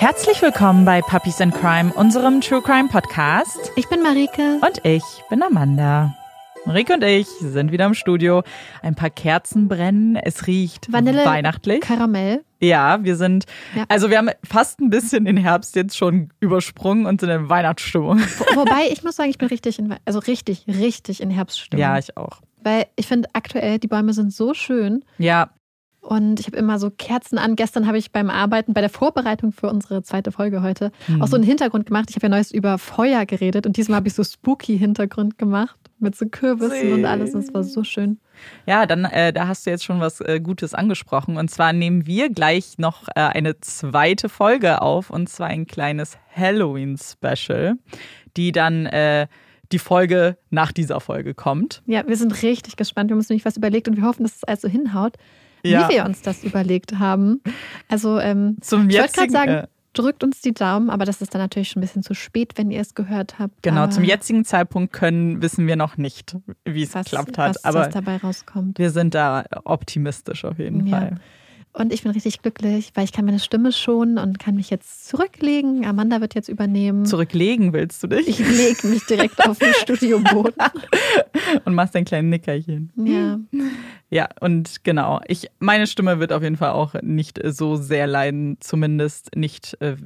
Herzlich willkommen bei Puppies and Crime, unserem True Crime Podcast. Ich bin Marike. Und ich bin Amanda. Marike und ich sind wieder im Studio. Ein paar Kerzen brennen. Es riecht Vanille, weihnachtlich. Karamell. Ja, wir sind, Ja. also wir haben fast ein bisschen den Herbst jetzt schon übersprungen und sind in Weihnachtsstimmung. Wo- Wobei ich muss sagen, ich bin richtig in, also richtig, richtig in Herbststimmung. Ja, ich auch. Weil ich finde aktuell, die Bäume sind so schön Ja, und ich habe immer so Kerzen an. Gestern habe ich beim Arbeiten, bei der Vorbereitung für unsere zweite Folge heute, Hm. auch so einen Hintergrund gemacht. Ich habe ja neues über Feuer geredet und diesmal habe ich so spooky-Hintergrund gemacht mit so Kürbissen und alles. Das war so schön. Ja, dann äh, da hast du jetzt schon was äh, Gutes angesprochen. Und zwar nehmen wir gleich noch äh, eine zweite Folge auf, und zwar ein kleines Halloween-Special, die dann äh, die Folge nach dieser Folge kommt. Ja, wir sind richtig gespannt. Wir haben uns nämlich was überlegt und wir hoffen, dass es also hinhaut, Ja. wie wir uns das überlegt haben. Also, ähm, Zum ich wollte gerade sagen, äh, drückt uns die Daumen, aber das ist dann natürlich schon ein bisschen zu spät, wenn ihr es gehört habt. genau, zum jetzigen Zeitpunkt können, wissen wir noch nicht, wie es geklappt hat. was, aber was dabei rauskommt. wir sind da optimistisch auf jeden Ja. Fall. Und ich bin richtig glücklich, weil ich kann meine Stimme schonen und kann mich jetzt zurücklegen. Amanda wird jetzt übernehmen. Zurücklegen willst du dich Ich lege mich direkt auf den Studioboden. und machst ein kleines Nickerchen. Ja. Ja, und genau. Ich, meine Stimme wird auf jeden Fall auch nicht äh, so sehr leiden, zumindest nicht äh,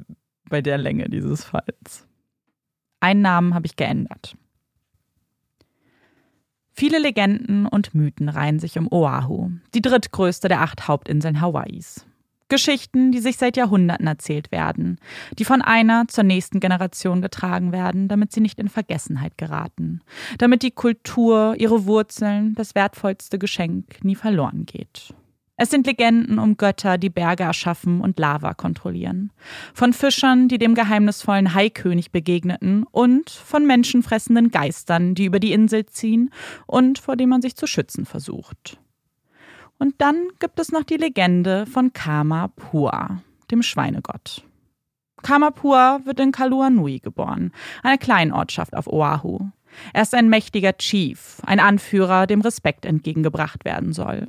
bei der Länge dieses Falls. Einen Namen habe ich geändert. Viele Legenden und Mythen reihen sich um Oahu, die drittgrößte der acht Hauptinseln Hawaiis. Geschichten, die sich seit Jahrhunderten erzählt werden, die von einer zur nächsten Generation getragen werden, damit sie nicht in Vergessenheit geraten, damit die Kultur, ihre Wurzeln, das wertvollste Geschenk nie verloren geht. Es sind Legenden um Götter, die Berge erschaffen und Lava kontrollieren, von Fischern, die dem geheimnisvollen Haikönig begegneten und von menschenfressenden Geistern, die über die Insel ziehen und vor dem man sich zu schützen versucht. Und dann gibt es noch die Legende von Kama Pua, dem Schweinegott. Kama Pua wird in Kalua Nui geboren, einer kleinen Ortschaft auf Oahu. Er ist ein mächtiger Chief, ein Anführer, dem Respekt entgegengebracht werden soll.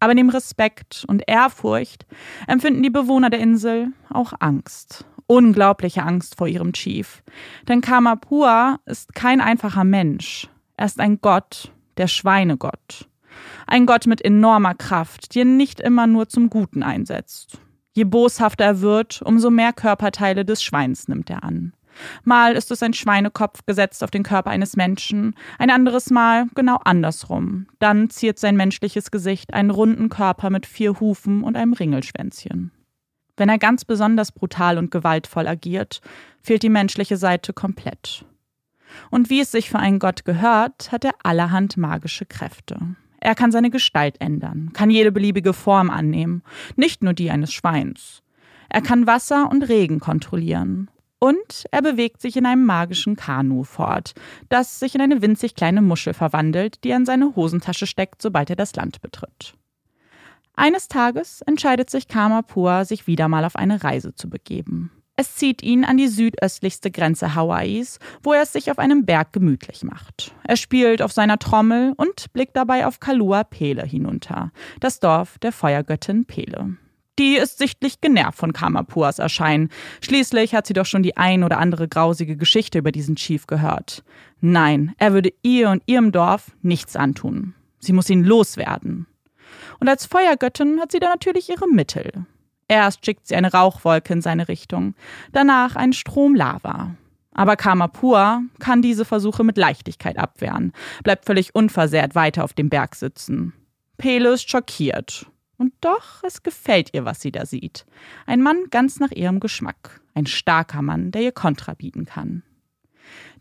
Aber neben Respekt und Ehrfurcht empfinden die Bewohner der Insel auch Angst. Unglaubliche Angst vor ihrem Chief. Denn Kamapua ist kein einfacher Mensch. Er ist ein Gott, der Schweinegott. Ein Gott mit enormer Kraft, die er nicht immer nur zum Guten einsetzt. Je boshafter er wird, umso mehr Körperteile des Schweins nimmt er an. Mal ist es ein Schweinekopf gesetzt auf den Körper eines Menschen, ein anderes Mal genau andersrum. Dann ziert sein menschliches Gesicht einen runden Körper mit vier Hufen und einem Ringelschwänzchen. Wenn er ganz besonders brutal und gewaltvoll agiert, fehlt die menschliche Seite komplett. Und wie es sich für einen Gott gehört, hat er allerhand magische Kräfte. Er kann seine Gestalt ändern, kann jede beliebige Form annehmen, nicht nur die eines Schweins. Er kann Wasser und Regen kontrollieren und er bewegt sich in einem magischen Kanu fort, das sich in eine winzig kleine Muschel verwandelt, die er in seine Hosentasche steckt, sobald er das Land betritt. Eines Tages entscheidet sich Kamapua, sich wieder mal auf eine Reise zu begeben. Es zieht ihn an die südöstlichste Grenze Hawaiis, wo er es sich auf einem Berg gemütlich macht. Er spielt auf seiner Trommel und blickt dabei auf Kalua Pele hinunter, das Dorf der Feuergöttin Pele. Die ist sichtlich genervt von Kamapuas Erscheinen. Schließlich hat sie doch schon die ein oder andere grausige Geschichte über diesen Chief gehört. Nein, er würde ihr und ihrem Dorf nichts antun. Sie muss ihn loswerden. Und als Feuergöttin hat sie da natürlich ihre Mittel. Erst schickt sie eine Rauchwolke in seine Richtung, danach einen Strom Lava. Aber Kamapua kann diese Versuche mit Leichtigkeit abwehren, bleibt völlig unversehrt weiter auf dem Berg sitzen. Pele ist schockiert. Und doch, es gefällt ihr, was sie da sieht. Ein Mann ganz nach ihrem Geschmack. Ein starker Mann, der ihr Kontra bieten kann.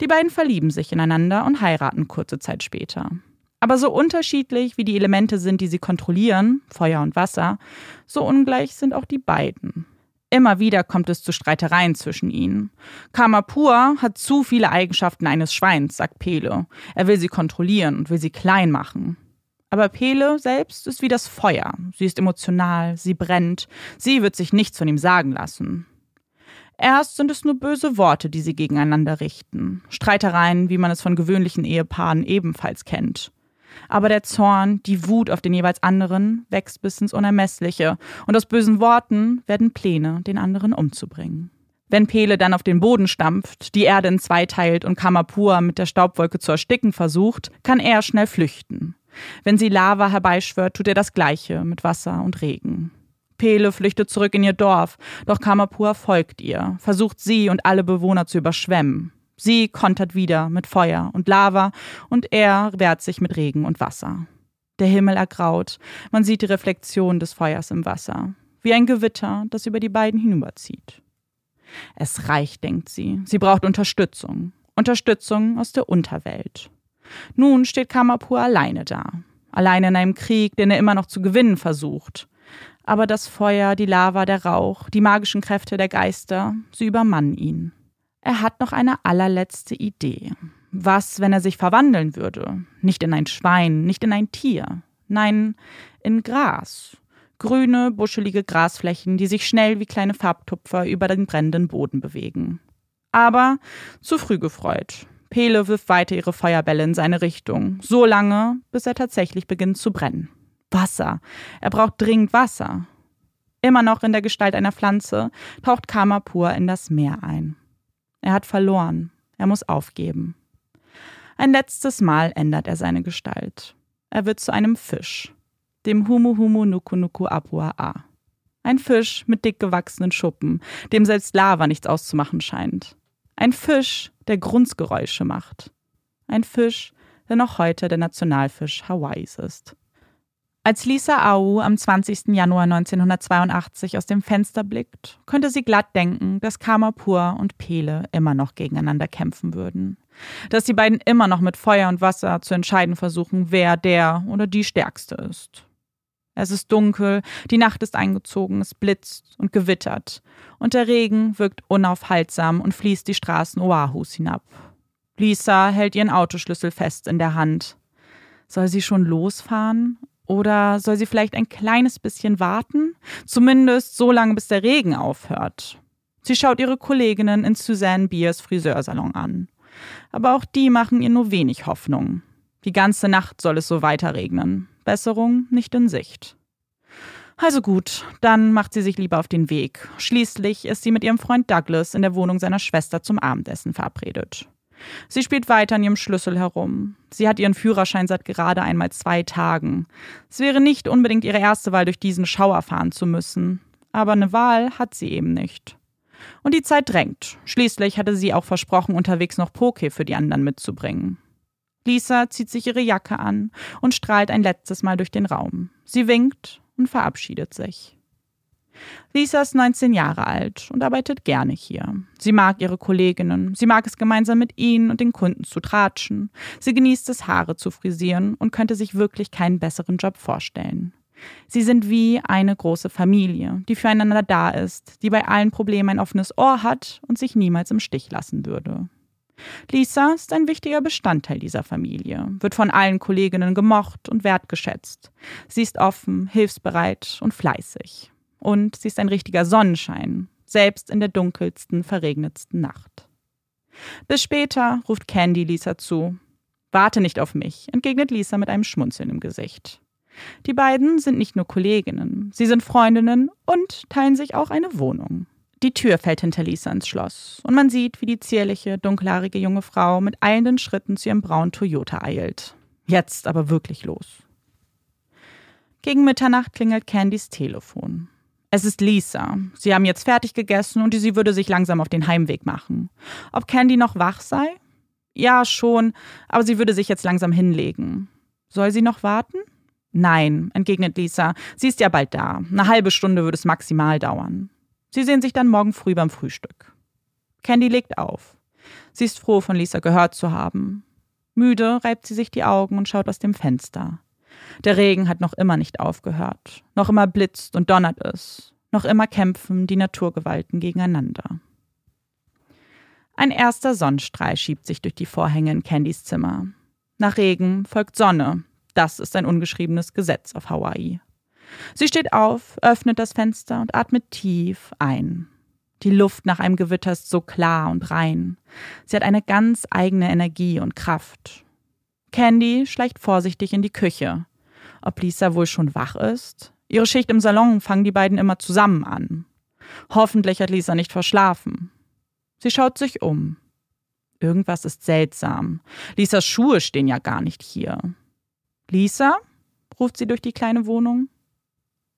Die beiden verlieben sich ineinander und heiraten kurze Zeit später. Aber so unterschiedlich wie die Elemente sind, die sie kontrollieren, Feuer und Wasser, so ungleich sind auch die beiden. Immer wieder kommt es zu Streitereien zwischen ihnen. Kamapur hat zu viele Eigenschaften eines Schweins, sagt Pele. Er will sie kontrollieren und will sie klein machen. Aber Pele selbst ist wie das Feuer. Sie ist emotional, sie brennt, sie wird sich nichts von ihm sagen lassen. Erst sind es nur böse Worte, die sie gegeneinander richten. Streitereien, wie man es von gewöhnlichen Ehepaaren ebenfalls kennt. Aber der Zorn, die Wut auf den jeweils anderen wächst bis ins Unermessliche, und aus bösen Worten werden Pläne, den anderen umzubringen. Wenn Pele dann auf den Boden stampft, die Erde in zwei teilt und Kamapur mit der Staubwolke zu ersticken versucht, kann er schnell flüchten. Wenn sie Lava herbeischwört, tut er das Gleiche mit Wasser und Regen. Pele flüchtet zurück in ihr Dorf, doch Kamapur folgt ihr, versucht sie und alle Bewohner zu überschwemmen. Sie kontert wieder mit Feuer und Lava und er wehrt sich mit Regen und Wasser. Der Himmel ergraut, man sieht die Reflexion des Feuers im Wasser, wie ein Gewitter, das über die beiden hinüberzieht. Es reicht, denkt sie. Sie braucht Unterstützung. Unterstützung aus der Unterwelt. Nun steht Kamapur alleine da. Alleine in einem Krieg, den er immer noch zu gewinnen versucht. Aber das Feuer, die Lava, der Rauch, die magischen Kräfte der Geister, sie übermannen ihn. Er hat noch eine allerletzte Idee. Was, wenn er sich verwandeln würde? Nicht in ein Schwein, nicht in ein Tier. Nein, in Gras grüne, buschelige Grasflächen, die sich schnell wie kleine Farbtupfer über den brennenden Boden bewegen. Aber zu früh gefreut. Pele wirft weiter ihre Feuerbälle in seine Richtung, so lange, bis er tatsächlich beginnt zu brennen. Wasser. Er braucht dringend Wasser. Immer noch in der Gestalt einer Pflanze taucht Kamapur in das Meer ein. Er hat verloren. Er muss aufgeben. Ein letztes Mal ändert er seine Gestalt. Er wird zu einem Fisch dem Humu Humu Nuku Nuku Apua A. Ein Fisch mit dick gewachsenen Schuppen, dem selbst Lava nichts auszumachen scheint. Ein Fisch, der Grunzgeräusche macht. Ein Fisch, der noch heute der Nationalfisch Hawaiis ist. Als Lisa Au am 20. Januar 1982 aus dem Fenster blickt, könnte sie glatt denken, dass Kamapur und Pele immer noch gegeneinander kämpfen würden. Dass die beiden immer noch mit Feuer und Wasser zu entscheiden versuchen, wer der oder die Stärkste ist. Es ist dunkel, die Nacht ist eingezogen, es blitzt und gewittert, und der Regen wirkt unaufhaltsam und fließt die Straßen Oahus hinab. Lisa hält ihren Autoschlüssel fest in der Hand. Soll sie schon losfahren? Oder soll sie vielleicht ein kleines bisschen warten? Zumindest so lange, bis der Regen aufhört. Sie schaut ihre Kolleginnen in Suzanne Beers Friseursalon an. Aber auch die machen ihr nur wenig Hoffnung. Die ganze Nacht soll es so weiter regnen. Besserung nicht in Sicht. Also gut, dann macht sie sich lieber auf den Weg. Schließlich ist sie mit ihrem Freund Douglas in der Wohnung seiner Schwester zum Abendessen verabredet. Sie spielt weiter an ihrem Schlüssel herum. Sie hat ihren Führerschein seit gerade einmal zwei Tagen. Es wäre nicht unbedingt ihre erste Wahl, durch diesen Schauer fahren zu müssen. Aber eine Wahl hat sie eben nicht. Und die Zeit drängt. Schließlich hatte sie auch versprochen, unterwegs noch Poke für die anderen mitzubringen. Lisa zieht sich ihre Jacke an und strahlt ein letztes Mal durch den Raum. Sie winkt und verabschiedet sich. Lisa ist 19 Jahre alt und arbeitet gerne hier. Sie mag ihre Kolleginnen, sie mag es gemeinsam mit ihnen und den Kunden zu tratschen, sie genießt es, Haare zu frisieren und könnte sich wirklich keinen besseren Job vorstellen. Sie sind wie eine große Familie, die füreinander da ist, die bei allen Problemen ein offenes Ohr hat und sich niemals im Stich lassen würde. Lisa ist ein wichtiger Bestandteil dieser Familie, wird von allen Kolleginnen gemocht und wertgeschätzt. Sie ist offen, hilfsbereit und fleißig. Und sie ist ein richtiger Sonnenschein, selbst in der dunkelsten, verregnetsten Nacht. Bis später ruft Candy Lisa zu. Warte nicht auf mich, entgegnet Lisa mit einem Schmunzeln im Gesicht. Die beiden sind nicht nur Kolleginnen, sie sind Freundinnen und teilen sich auch eine Wohnung. Die Tür fällt hinter Lisa ins Schloss und man sieht, wie die zierliche, dunkelhaarige junge Frau mit eilenden Schritten zu ihrem braunen Toyota eilt. Jetzt aber wirklich los. Gegen Mitternacht klingelt Candys Telefon. Es ist Lisa. Sie haben jetzt fertig gegessen und sie würde sich langsam auf den Heimweg machen. Ob Candy noch wach sei? Ja, schon, aber sie würde sich jetzt langsam hinlegen. Soll sie noch warten? Nein, entgegnet Lisa. Sie ist ja bald da. Eine halbe Stunde würde es maximal dauern. Sie sehen sich dann morgen früh beim Frühstück. Candy legt auf. Sie ist froh, von Lisa gehört zu haben. Müde reibt sie sich die Augen und schaut aus dem Fenster. Der Regen hat noch immer nicht aufgehört. Noch immer blitzt und donnert es. Noch immer kämpfen die Naturgewalten gegeneinander. Ein erster Sonnenstrahl schiebt sich durch die Vorhänge in Candys Zimmer. Nach Regen folgt Sonne. Das ist ein ungeschriebenes Gesetz auf Hawaii. Sie steht auf, öffnet das Fenster und atmet tief ein. Die Luft nach einem Gewitter ist so klar und rein. Sie hat eine ganz eigene Energie und Kraft. Candy schleicht vorsichtig in die Küche. Ob Lisa wohl schon wach ist? Ihre Schicht im Salon fangen die beiden immer zusammen an. Hoffentlich hat Lisa nicht verschlafen. Sie schaut sich um. Irgendwas ist seltsam. Lisas Schuhe stehen ja gar nicht hier. Lisa? ruft sie durch die kleine Wohnung.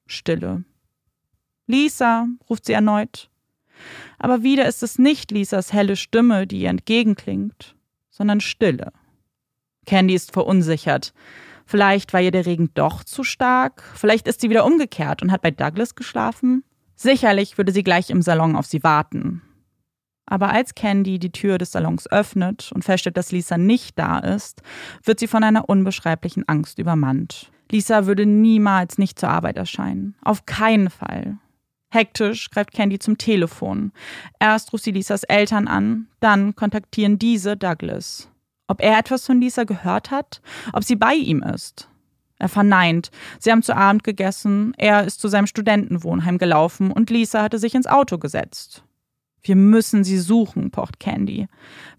Stille. Lisa, ruft sie erneut. Aber wieder ist es nicht Lisas helle Stimme, die ihr entgegenklingt, sondern Stille. Candy ist verunsichert. Vielleicht war ihr der Regen doch zu stark. Vielleicht ist sie wieder umgekehrt und hat bei Douglas geschlafen. Sicherlich würde sie gleich im Salon auf sie warten. Aber als Candy die Tür des Salons öffnet und feststellt, dass Lisa nicht da ist, wird sie von einer unbeschreiblichen Angst übermannt. Lisa würde niemals nicht zur Arbeit erscheinen. Auf keinen Fall. Hektisch greift Candy zum Telefon. Erst ruft sie Lisas Eltern an, dann kontaktieren diese Douglas. Ob er etwas von Lisa gehört hat, ob sie bei ihm ist. Er verneint. Sie haben zu Abend gegessen, er ist zu seinem Studentenwohnheim gelaufen und Lisa hatte sich ins Auto gesetzt. Wir müssen sie suchen, pocht Candy.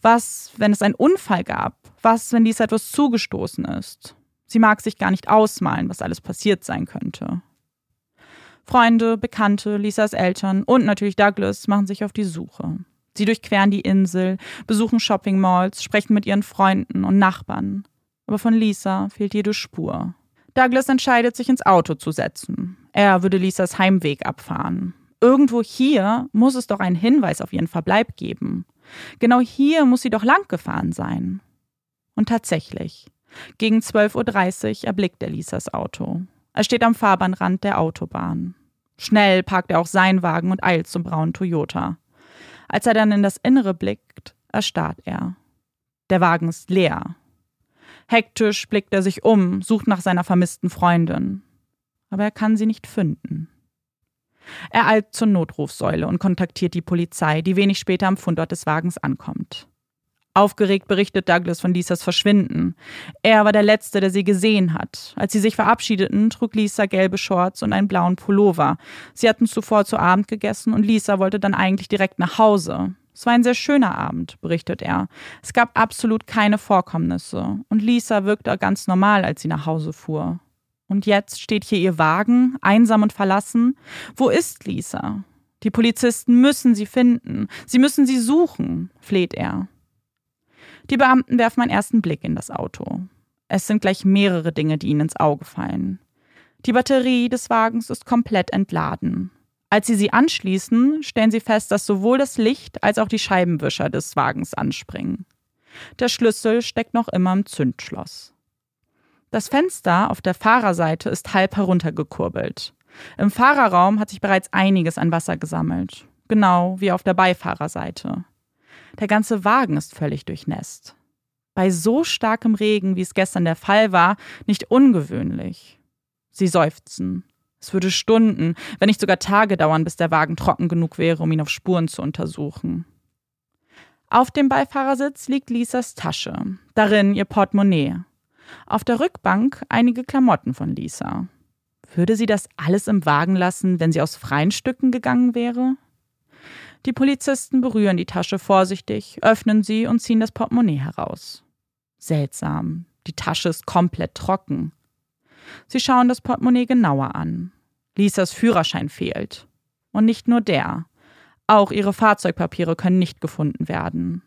Was, wenn es einen Unfall gab? Was, wenn Lisa etwas zugestoßen ist? Sie mag sich gar nicht ausmalen, was alles passiert sein könnte. Freunde, Bekannte, Lisas Eltern und natürlich Douglas machen sich auf die Suche. Sie durchqueren die Insel, besuchen Shopping-Malls, sprechen mit ihren Freunden und Nachbarn. Aber von Lisa fehlt jede Spur. Douglas entscheidet, sich ins Auto zu setzen. Er würde Lisas Heimweg abfahren. Irgendwo hier muss es doch einen Hinweis auf ihren Verbleib geben. Genau hier muss sie doch lang gefahren sein. Und tatsächlich, gegen 12.30 Uhr erblickt er Lisas Auto. Er steht am Fahrbahnrand der Autobahn. Schnell parkt er auch seinen Wagen und eilt zum braunen Toyota. Als er dann in das Innere blickt, erstarrt er. Der Wagen ist leer. Hektisch blickt er sich um, sucht nach seiner vermissten Freundin. Aber er kann sie nicht finden. Er eilt zur Notrufsäule und kontaktiert die Polizei, die wenig später am Fundort des Wagens ankommt. Aufgeregt berichtet Douglas von Lisas Verschwinden. Er war der Letzte, der sie gesehen hat. Als sie sich verabschiedeten, trug Lisa gelbe Shorts und einen blauen Pullover. Sie hatten zuvor zu Abend gegessen und Lisa wollte dann eigentlich direkt nach Hause. Es war ein sehr schöner Abend, berichtet er. Es gab absolut keine Vorkommnisse und Lisa wirkte ganz normal, als sie nach Hause fuhr. Und jetzt steht hier ihr Wagen, einsam und verlassen. Wo ist Lisa? Die Polizisten müssen sie finden. Sie müssen sie suchen, fleht er. Die Beamten werfen einen ersten Blick in das Auto. Es sind gleich mehrere Dinge, die ihnen ins Auge fallen. Die Batterie des Wagens ist komplett entladen. Als sie sie anschließen, stellen sie fest, dass sowohl das Licht als auch die Scheibenwischer des Wagens anspringen. Der Schlüssel steckt noch immer im Zündschloss. Das Fenster auf der Fahrerseite ist halb heruntergekurbelt. Im Fahrerraum hat sich bereits einiges an Wasser gesammelt, genau wie auf der Beifahrerseite. Der ganze Wagen ist völlig durchnässt. Bei so starkem Regen, wie es gestern der Fall war, nicht ungewöhnlich. Sie seufzen. Es würde Stunden, wenn nicht sogar Tage dauern, bis der Wagen trocken genug wäre, um ihn auf Spuren zu untersuchen. Auf dem Beifahrersitz liegt Lisas Tasche, darin ihr Portemonnaie, auf der Rückbank einige Klamotten von Lisa. Würde sie das alles im Wagen lassen, wenn sie aus freien Stücken gegangen wäre? Die Polizisten berühren die Tasche vorsichtig, öffnen sie und ziehen das Portemonnaie heraus. Seltsam, die Tasche ist komplett trocken. Sie schauen das Portemonnaie genauer an. Lisas Führerschein fehlt. Und nicht nur der. Auch ihre Fahrzeugpapiere können nicht gefunden werden.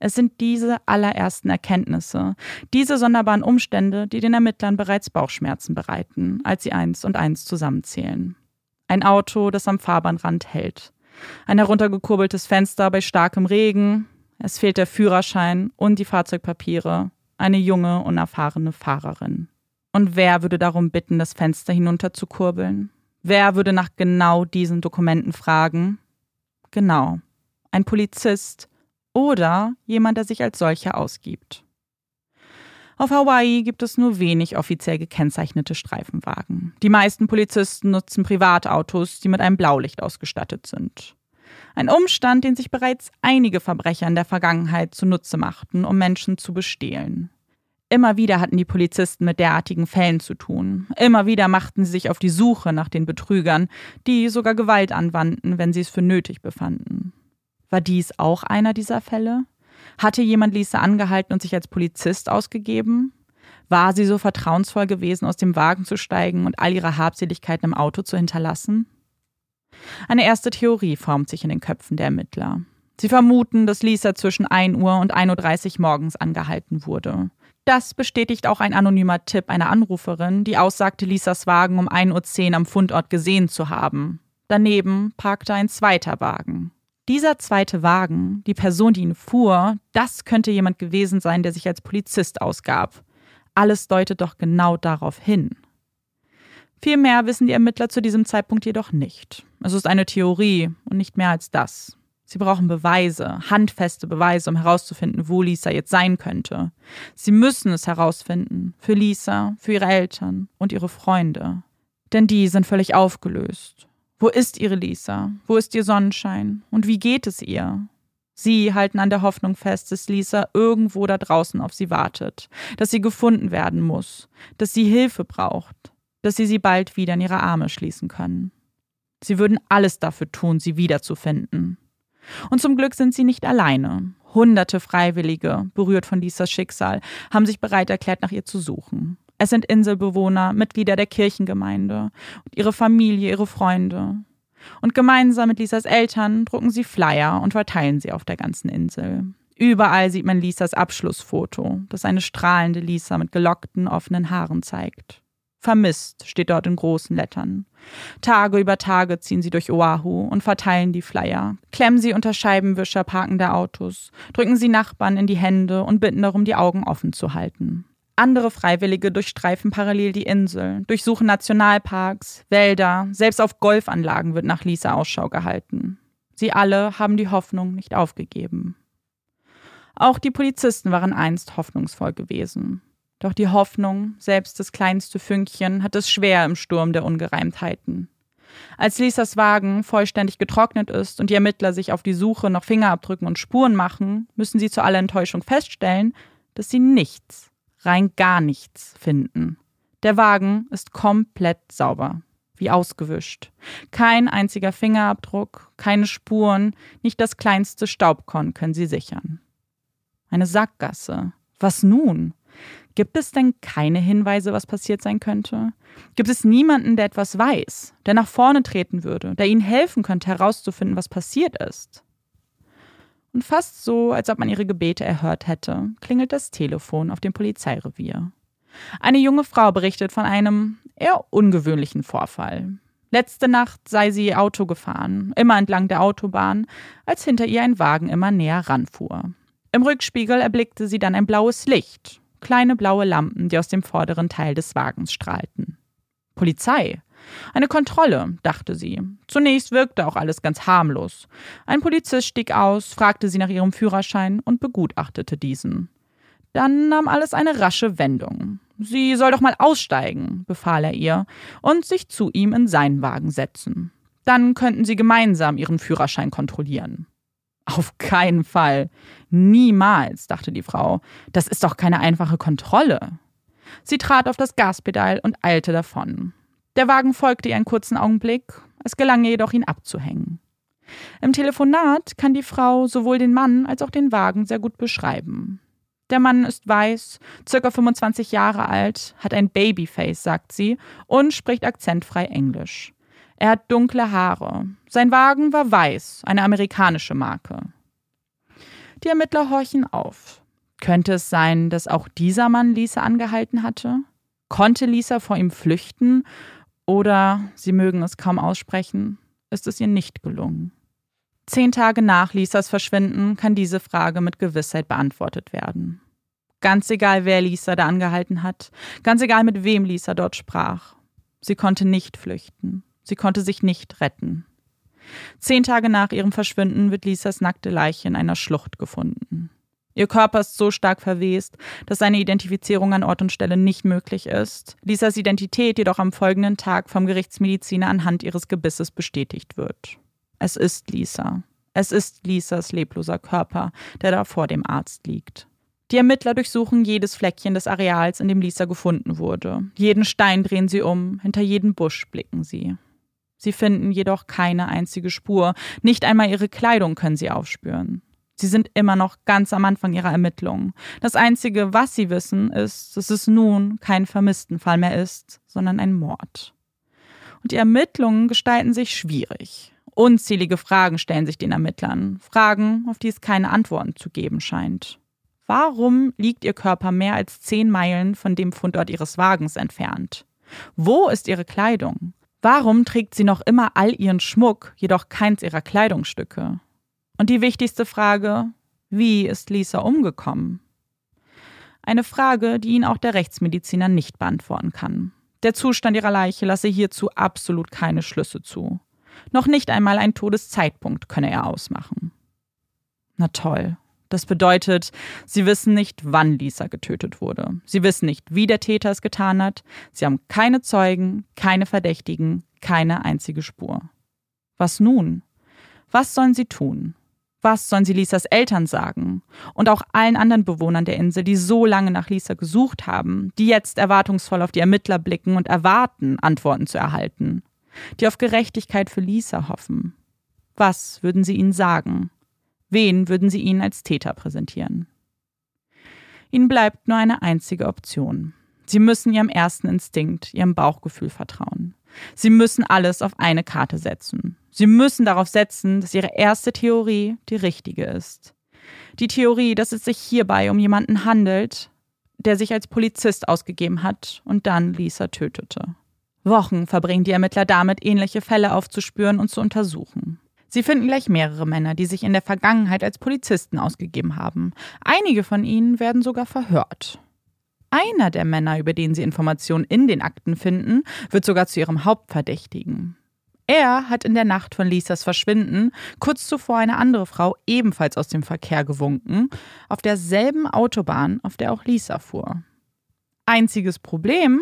Es sind diese allerersten Erkenntnisse, diese sonderbaren Umstände, die den Ermittlern bereits Bauchschmerzen bereiten, als sie eins und eins zusammenzählen. Ein Auto, das am Fahrbahnrand hält. Ein heruntergekurbeltes Fenster bei starkem Regen. Es fehlt der Führerschein und die Fahrzeugpapiere. Eine junge, unerfahrene Fahrerin. Und wer würde darum bitten, das Fenster hinunterzukurbeln? Wer würde nach genau diesen Dokumenten fragen? Genau, ein Polizist, oder jemand, der sich als solcher ausgibt. Auf Hawaii gibt es nur wenig offiziell gekennzeichnete Streifenwagen. Die meisten Polizisten nutzen Privatautos, die mit einem Blaulicht ausgestattet sind. Ein Umstand, den sich bereits einige Verbrecher in der Vergangenheit zunutze machten, um Menschen zu bestehlen. Immer wieder hatten die Polizisten mit derartigen Fällen zu tun. Immer wieder machten sie sich auf die Suche nach den Betrügern, die sogar Gewalt anwandten, wenn sie es für nötig befanden. War dies auch einer dieser Fälle? Hatte jemand Lisa angehalten und sich als Polizist ausgegeben? War sie so vertrauensvoll gewesen, aus dem Wagen zu steigen und all ihre Habseligkeiten im Auto zu hinterlassen? Eine erste Theorie formt sich in den Köpfen der Ermittler. Sie vermuten, dass Lisa zwischen 1 Uhr und 1.30 Uhr morgens angehalten wurde. Das bestätigt auch ein anonymer Tipp einer Anruferin, die aussagte, Lisas Wagen um 1.10 Uhr am Fundort gesehen zu haben. Daneben parkte ein zweiter Wagen. Dieser zweite Wagen, die Person, die ihn fuhr, das könnte jemand gewesen sein, der sich als Polizist ausgab. Alles deutet doch genau darauf hin. Viel mehr wissen die Ermittler zu diesem Zeitpunkt jedoch nicht. Es ist eine Theorie und nicht mehr als das. Sie brauchen Beweise, handfeste Beweise, um herauszufinden, wo Lisa jetzt sein könnte. Sie müssen es herausfinden. Für Lisa, für ihre Eltern und ihre Freunde. Denn die sind völlig aufgelöst. Wo ist ihre Lisa? Wo ist ihr Sonnenschein? Und wie geht es ihr? Sie halten an der Hoffnung fest, dass Lisa irgendwo da draußen auf sie wartet, dass sie gefunden werden muss, dass sie Hilfe braucht, dass sie sie bald wieder in ihre Arme schließen können. Sie würden alles dafür tun, sie wiederzufinden. Und zum Glück sind sie nicht alleine. Hunderte Freiwillige, berührt von Lisas Schicksal, haben sich bereit erklärt, nach ihr zu suchen. Es sind Inselbewohner, Mitglieder der Kirchengemeinde und ihre Familie, ihre Freunde. Und gemeinsam mit Lisas Eltern drucken sie Flyer und verteilen sie auf der ganzen Insel. Überall sieht man Lisas Abschlussfoto, das eine strahlende Lisa mit gelockten, offenen Haaren zeigt. Vermisst steht dort in großen Lettern. Tage über Tage ziehen sie durch Oahu und verteilen die Flyer, klemmen sie unter Scheibenwischer parkender Autos, drücken sie Nachbarn in die Hände und bitten darum, die Augen offen zu halten. Andere Freiwillige durchstreifen parallel die Insel, durchsuchen Nationalparks, Wälder, selbst auf Golfanlagen wird nach Lisa Ausschau gehalten. Sie alle haben die Hoffnung nicht aufgegeben. Auch die Polizisten waren einst hoffnungsvoll gewesen. Doch die Hoffnung, selbst das kleinste Fünkchen, hat es schwer im Sturm der Ungereimtheiten. Als Lisas Wagen vollständig getrocknet ist und die Ermittler sich auf die Suche nach Fingerabdrücken und Spuren machen, müssen sie zu aller Enttäuschung feststellen, dass sie nichts, rein gar nichts finden. Der Wagen ist komplett sauber, wie ausgewischt. Kein einziger Fingerabdruck, keine Spuren, nicht das kleinste Staubkorn können sie sichern. Eine Sackgasse. Was nun? Gibt es denn keine Hinweise, was passiert sein könnte? Gibt es niemanden, der etwas weiß, der nach vorne treten würde, der ihnen helfen könnte, herauszufinden, was passiert ist? Und fast so, als ob man ihre Gebete erhört hätte, klingelt das Telefon auf dem Polizeirevier. Eine junge Frau berichtet von einem eher ungewöhnlichen Vorfall. Letzte Nacht sei sie Auto gefahren, immer entlang der Autobahn, als hinter ihr ein Wagen immer näher ranfuhr. Im Rückspiegel erblickte sie dann ein blaues Licht kleine blaue Lampen, die aus dem vorderen Teil des Wagens strahlten. Polizei. Eine Kontrolle, dachte sie. Zunächst wirkte auch alles ganz harmlos. Ein Polizist stieg aus, fragte sie nach ihrem Führerschein und begutachtete diesen. Dann nahm alles eine rasche Wendung. Sie soll doch mal aussteigen, befahl er ihr, und sich zu ihm in seinen Wagen setzen. Dann könnten sie gemeinsam ihren Führerschein kontrollieren. Auf keinen Fall. Niemals, dachte die Frau. Das ist doch keine einfache Kontrolle. Sie trat auf das Gaspedal und eilte davon. Der Wagen folgte ihr einen kurzen Augenblick, es gelang ihr jedoch, ihn abzuhängen. Im Telefonat kann die Frau sowohl den Mann als auch den Wagen sehr gut beschreiben. Der Mann ist weiß, circa 25 Jahre alt, hat ein Babyface, sagt sie, und spricht akzentfrei Englisch. Er hat dunkle Haare. Sein Wagen war weiß, eine amerikanische Marke. Die Ermittler horchen auf. Könnte es sein, dass auch dieser Mann Lisa angehalten hatte? Konnte Lisa vor ihm flüchten? Oder, Sie mögen es kaum aussprechen, ist es ihr nicht gelungen? Zehn Tage nach Lisas Verschwinden kann diese Frage mit Gewissheit beantwortet werden. Ganz egal, wer Lisa da angehalten hat, ganz egal, mit wem Lisa dort sprach. Sie konnte nicht flüchten. Sie konnte sich nicht retten. Zehn Tage nach ihrem Verschwinden wird Lisas nackte Leiche in einer Schlucht gefunden. Ihr Körper ist so stark verwest, dass seine Identifizierung an Ort und Stelle nicht möglich ist. Lisas Identität jedoch am folgenden Tag vom Gerichtsmediziner anhand ihres Gebisses bestätigt wird. Es ist Lisa. Es ist Lisas lebloser Körper, der da vor dem Arzt liegt. Die Ermittler durchsuchen jedes Fleckchen des Areals, in dem Lisa gefunden wurde. Jeden Stein drehen sie um, hinter jeden Busch blicken sie. Sie finden jedoch keine einzige Spur, nicht einmal ihre Kleidung können sie aufspüren. Sie sind immer noch ganz am Anfang ihrer Ermittlungen. Das Einzige, was sie wissen, ist, dass es nun kein Vermisstenfall mehr ist, sondern ein Mord. Und die Ermittlungen gestalten sich schwierig. Unzählige Fragen stellen sich den Ermittlern. Fragen, auf die es keine Antworten zu geben scheint. Warum liegt ihr Körper mehr als zehn Meilen von dem Fundort ihres Wagens entfernt? Wo ist ihre Kleidung? Warum trägt sie noch immer all ihren Schmuck, jedoch keins ihrer Kleidungsstücke? Und die wichtigste Frage, wie ist Lisa umgekommen? Eine Frage, die ihn auch der Rechtsmediziner nicht beantworten kann. Der Zustand ihrer Leiche lasse hierzu absolut keine Schlüsse zu. Noch nicht einmal ein Todeszeitpunkt könne er ausmachen. Na toll. Das bedeutet, sie wissen nicht, wann Lisa getötet wurde. Sie wissen nicht, wie der Täter es getan hat. Sie haben keine Zeugen, keine Verdächtigen, keine einzige Spur. Was nun? Was sollen sie tun? Was sollen sie Lisas Eltern sagen? Und auch allen anderen Bewohnern der Insel, die so lange nach Lisa gesucht haben, die jetzt erwartungsvoll auf die Ermittler blicken und erwarten, Antworten zu erhalten, die auf Gerechtigkeit für Lisa hoffen. Was würden sie ihnen sagen? Wen würden sie ihnen als Täter präsentieren? Ihnen bleibt nur eine einzige Option. Sie müssen ihrem ersten Instinkt, ihrem Bauchgefühl vertrauen. Sie müssen alles auf eine Karte setzen. Sie müssen darauf setzen, dass ihre erste Theorie die richtige ist. Die Theorie, dass es sich hierbei um jemanden handelt, der sich als Polizist ausgegeben hat und dann Lisa tötete. Wochen verbringen die Ermittler damit, ähnliche Fälle aufzuspüren und zu untersuchen. Sie finden gleich mehrere Männer, die sich in der Vergangenheit als Polizisten ausgegeben haben. Einige von ihnen werden sogar verhört. Einer der Männer, über den sie Informationen in den Akten finden, wird sogar zu ihrem Hauptverdächtigen. Er hat in der Nacht von Lisas Verschwinden kurz zuvor eine andere Frau ebenfalls aus dem Verkehr gewunken, auf derselben Autobahn, auf der auch Lisa fuhr. Einziges Problem,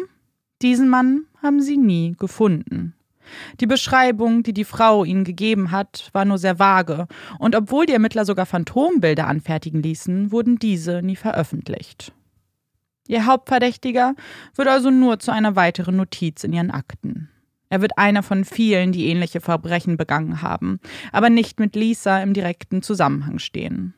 diesen Mann haben sie nie gefunden. Die Beschreibung, die die Frau ihnen gegeben hat, war nur sehr vage, und obwohl die Ermittler sogar Phantombilder anfertigen ließen, wurden diese nie veröffentlicht. Ihr Hauptverdächtiger wird also nur zu einer weiteren Notiz in ihren Akten. Er wird einer von vielen, die ähnliche Verbrechen begangen haben, aber nicht mit Lisa im direkten Zusammenhang stehen.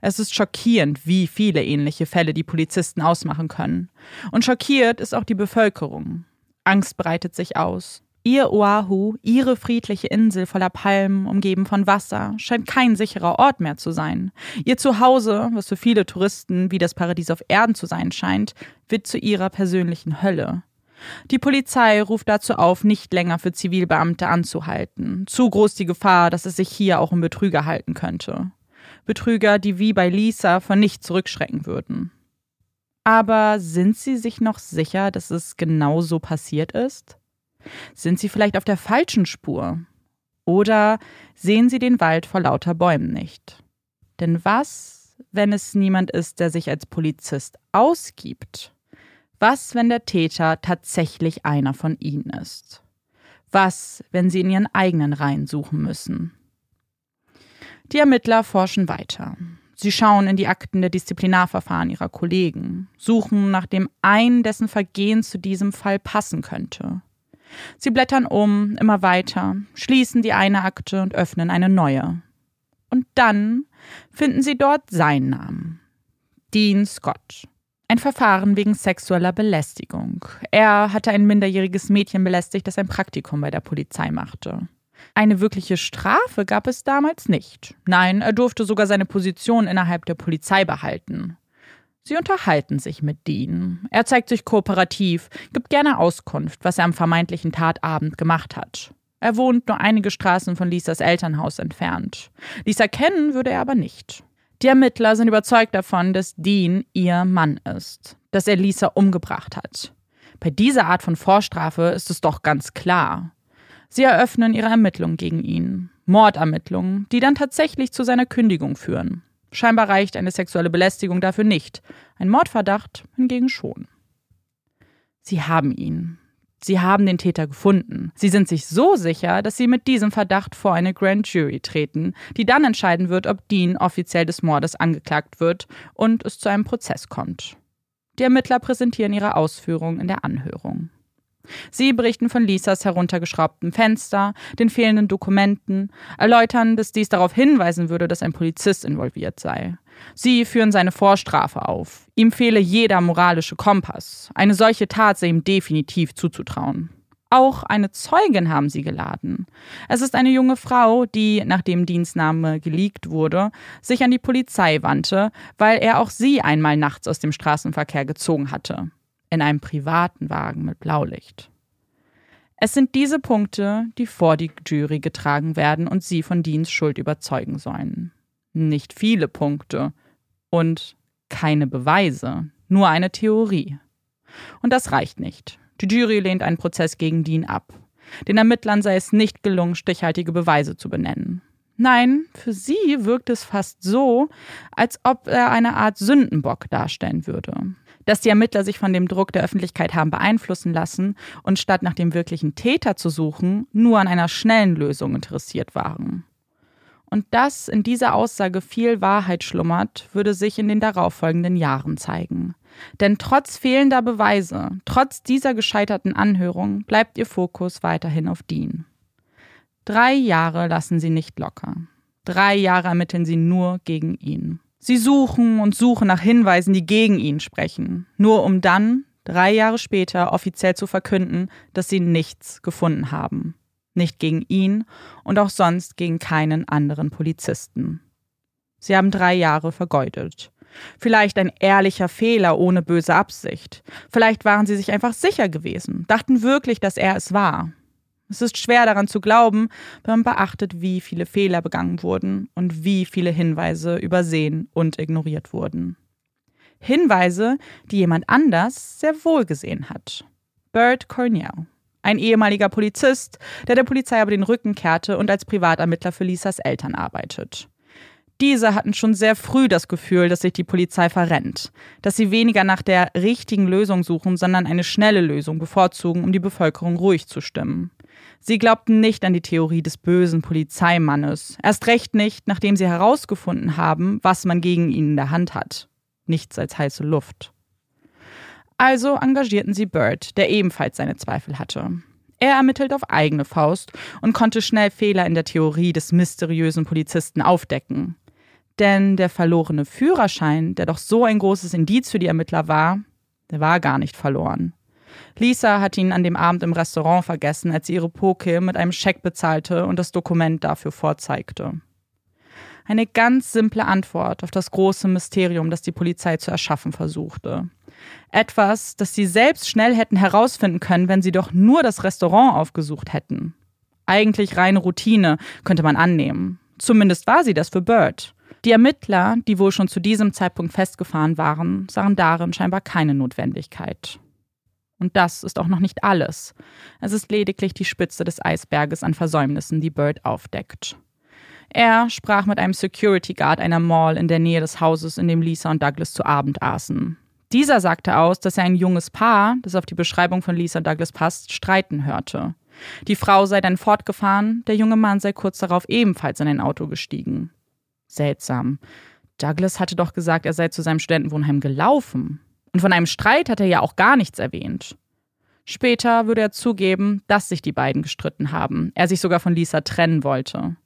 Es ist schockierend, wie viele ähnliche Fälle die Polizisten ausmachen können. Und schockiert ist auch die Bevölkerung. Angst breitet sich aus. Ihr Oahu, ihre friedliche Insel voller Palmen, umgeben von Wasser, scheint kein sicherer Ort mehr zu sein. Ihr Zuhause, was für viele Touristen wie das Paradies auf Erden zu sein scheint, wird zu ihrer persönlichen Hölle. Die Polizei ruft dazu auf, nicht länger für Zivilbeamte anzuhalten. Zu groß die Gefahr, dass es sich hier auch um Betrüger halten könnte. Betrüger, die wie bei Lisa von nichts zurückschrecken würden. Aber sind Sie sich noch sicher, dass es genau so passiert ist? Sind Sie vielleicht auf der falschen Spur? Oder sehen Sie den Wald vor lauter Bäumen nicht? Denn was, wenn es niemand ist, der sich als Polizist ausgibt? Was, wenn der Täter tatsächlich einer von Ihnen ist? Was, wenn Sie in Ihren eigenen Reihen suchen müssen? Die Ermittler forschen weiter. Sie schauen in die Akten der Disziplinarverfahren ihrer Kollegen, suchen nach dem einen, dessen Vergehen zu diesem Fall passen könnte. Sie blättern um, immer weiter, schließen die eine Akte und öffnen eine neue. Und dann finden sie dort seinen Namen. Dean Scott. Ein Verfahren wegen sexueller Belästigung. Er hatte ein minderjähriges Mädchen belästigt, das ein Praktikum bei der Polizei machte. Eine wirkliche Strafe gab es damals nicht. Nein, er durfte sogar seine Position innerhalb der Polizei behalten. Sie unterhalten sich mit Dean. Er zeigt sich kooperativ, gibt gerne Auskunft, was er am vermeintlichen Tatabend gemacht hat. Er wohnt nur einige Straßen von Lisas Elternhaus entfernt. Lisa kennen würde er aber nicht. Die Ermittler sind überzeugt davon, dass Dean ihr Mann ist, dass er Lisa umgebracht hat. Bei dieser Art von Vorstrafe ist es doch ganz klar. Sie eröffnen ihre Ermittlungen gegen ihn. Mordermittlungen, die dann tatsächlich zu seiner Kündigung führen. Scheinbar reicht eine sexuelle Belästigung dafür nicht. Ein Mordverdacht hingegen schon. Sie haben ihn. Sie haben den Täter gefunden. Sie sind sich so sicher, dass sie mit diesem Verdacht vor eine Grand Jury treten, die dann entscheiden wird, ob Dean offiziell des Mordes angeklagt wird und es zu einem Prozess kommt. Die Ermittler präsentieren ihre Ausführungen in der Anhörung. Sie berichten von Lisas heruntergeschraubtem Fenster, den fehlenden Dokumenten, erläutern, dass dies darauf hinweisen würde, dass ein Polizist involviert sei. Sie führen seine Vorstrafe auf. Ihm fehle jeder moralische Kompass. Eine solche Tat sei ihm definitiv zuzutrauen. Auch eine Zeugin haben sie geladen. Es ist eine junge Frau, die, nachdem Dienstname geleakt wurde, sich an die Polizei wandte, weil er auch sie einmal nachts aus dem Straßenverkehr gezogen hatte. In einem privaten Wagen mit Blaulicht. Es sind diese Punkte, die vor die Jury getragen werden und sie von Deans Schuld überzeugen sollen. Nicht viele Punkte und keine Beweise, nur eine Theorie. Und das reicht nicht. Die Jury lehnt einen Prozess gegen Dean ab. Den Ermittlern sei es nicht gelungen, stichhaltige Beweise zu benennen. Nein, für sie wirkt es fast so, als ob er eine Art Sündenbock darstellen würde. Dass die Ermittler sich von dem Druck der Öffentlichkeit haben beeinflussen lassen und statt nach dem wirklichen Täter zu suchen, nur an einer schnellen Lösung interessiert waren. Und dass in dieser Aussage viel Wahrheit schlummert, würde sich in den darauffolgenden Jahren zeigen. Denn trotz fehlender Beweise, trotz dieser gescheiterten Anhörung, bleibt ihr Fokus weiterhin auf Dean. Drei Jahre lassen sie nicht locker. Drei Jahre ermitteln sie nur gegen ihn. Sie suchen und suchen nach Hinweisen, die gegen ihn sprechen, nur um dann, drei Jahre später, offiziell zu verkünden, dass sie nichts gefunden haben nicht gegen ihn und auch sonst gegen keinen anderen Polizisten. Sie haben drei Jahre vergeudet. Vielleicht ein ehrlicher Fehler ohne böse Absicht. Vielleicht waren sie sich einfach sicher gewesen, dachten wirklich, dass er es war. Es ist schwer daran zu glauben, wenn man beachtet, wie viele Fehler begangen wurden und wie viele Hinweise übersehen und ignoriert wurden. Hinweise, die jemand anders sehr wohl gesehen hat. Bert Cornell ein ehemaliger Polizist, der der Polizei aber den Rücken kehrte und als Privatermittler für Lisas Eltern arbeitet. Diese hatten schon sehr früh das Gefühl, dass sich die Polizei verrennt, dass sie weniger nach der richtigen Lösung suchen, sondern eine schnelle Lösung bevorzugen, um die Bevölkerung ruhig zu stimmen. Sie glaubten nicht an die Theorie des bösen Polizeimannes, erst recht nicht, nachdem sie herausgefunden haben, was man gegen ihn in der Hand hat. Nichts als heiße Luft. Also engagierten sie Bird, der ebenfalls seine Zweifel hatte. Er ermittelt auf eigene Faust und konnte schnell Fehler in der Theorie des mysteriösen Polizisten aufdecken. Denn der verlorene Führerschein, der doch so ein großes Indiz für die Ermittler war, der war gar nicht verloren. Lisa hat ihn an dem Abend im Restaurant vergessen, als sie ihre Poke mit einem Scheck bezahlte und das Dokument dafür vorzeigte. Eine ganz simple Antwort auf das große Mysterium, das die Polizei zu erschaffen versuchte. Etwas, das sie selbst schnell hätten herausfinden können, wenn sie doch nur das Restaurant aufgesucht hätten. Eigentlich reine Routine, könnte man annehmen. Zumindest war sie das für Bird. Die Ermittler, die wohl schon zu diesem Zeitpunkt festgefahren waren, sahen darin scheinbar keine Notwendigkeit. Und das ist auch noch nicht alles. Es ist lediglich die Spitze des Eisberges an Versäumnissen, die Bird aufdeckt. Er sprach mit einem Security Guard einer Mall in der Nähe des Hauses, in dem Lisa und Douglas zu Abend aßen. Dieser sagte aus, dass er ein junges Paar, das auf die Beschreibung von Lisa Douglas passt, streiten hörte. Die Frau sei dann fortgefahren, der junge Mann sei kurz darauf ebenfalls in ein Auto gestiegen. Seltsam. Douglas hatte doch gesagt, er sei zu seinem Studentenwohnheim gelaufen. Und von einem Streit hat er ja auch gar nichts erwähnt. Später würde er zugeben, dass sich die beiden gestritten haben, er sich sogar von Lisa trennen wollte.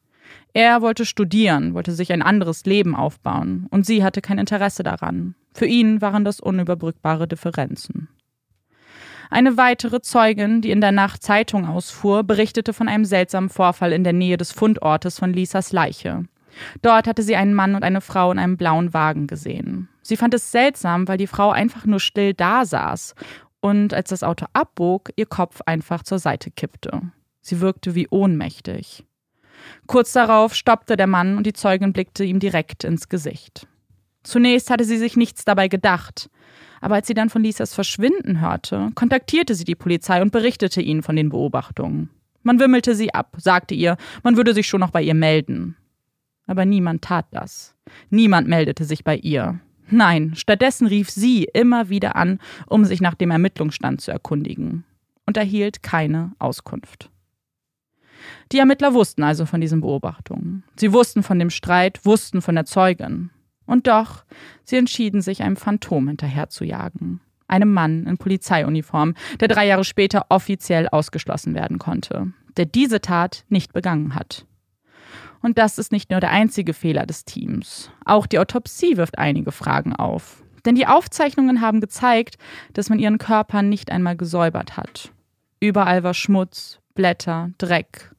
Er wollte studieren, wollte sich ein anderes Leben aufbauen, und sie hatte kein Interesse daran. Für ihn waren das unüberbrückbare Differenzen. Eine weitere Zeugin, die in der Nacht Zeitung ausfuhr, berichtete von einem seltsamen Vorfall in der Nähe des Fundortes von Lisas Leiche. Dort hatte sie einen Mann und eine Frau in einem blauen Wagen gesehen. Sie fand es seltsam, weil die Frau einfach nur still da saß und als das Auto abbog, ihr Kopf einfach zur Seite kippte. Sie wirkte wie ohnmächtig. Kurz darauf stoppte der Mann und die Zeugin blickte ihm direkt ins Gesicht. Zunächst hatte sie sich nichts dabei gedacht, aber als sie dann von Lisas Verschwinden hörte, kontaktierte sie die Polizei und berichtete ihnen von den Beobachtungen. Man wimmelte sie ab, sagte ihr, man würde sich schon noch bei ihr melden. Aber niemand tat das. Niemand meldete sich bei ihr. Nein, stattdessen rief sie immer wieder an, um sich nach dem Ermittlungsstand zu erkundigen und erhielt keine Auskunft. Die Ermittler wussten also von diesen Beobachtungen. Sie wussten von dem Streit, wussten von der Zeugin. Und doch, sie entschieden sich, einem Phantom hinterherzujagen. Einem Mann in Polizeiuniform, der drei Jahre später offiziell ausgeschlossen werden konnte, der diese Tat nicht begangen hat. Und das ist nicht nur der einzige Fehler des Teams. Auch die Autopsie wirft einige Fragen auf. Denn die Aufzeichnungen haben gezeigt, dass man ihren Körper nicht einmal gesäubert hat. Überall war Schmutz, Blätter, Dreck.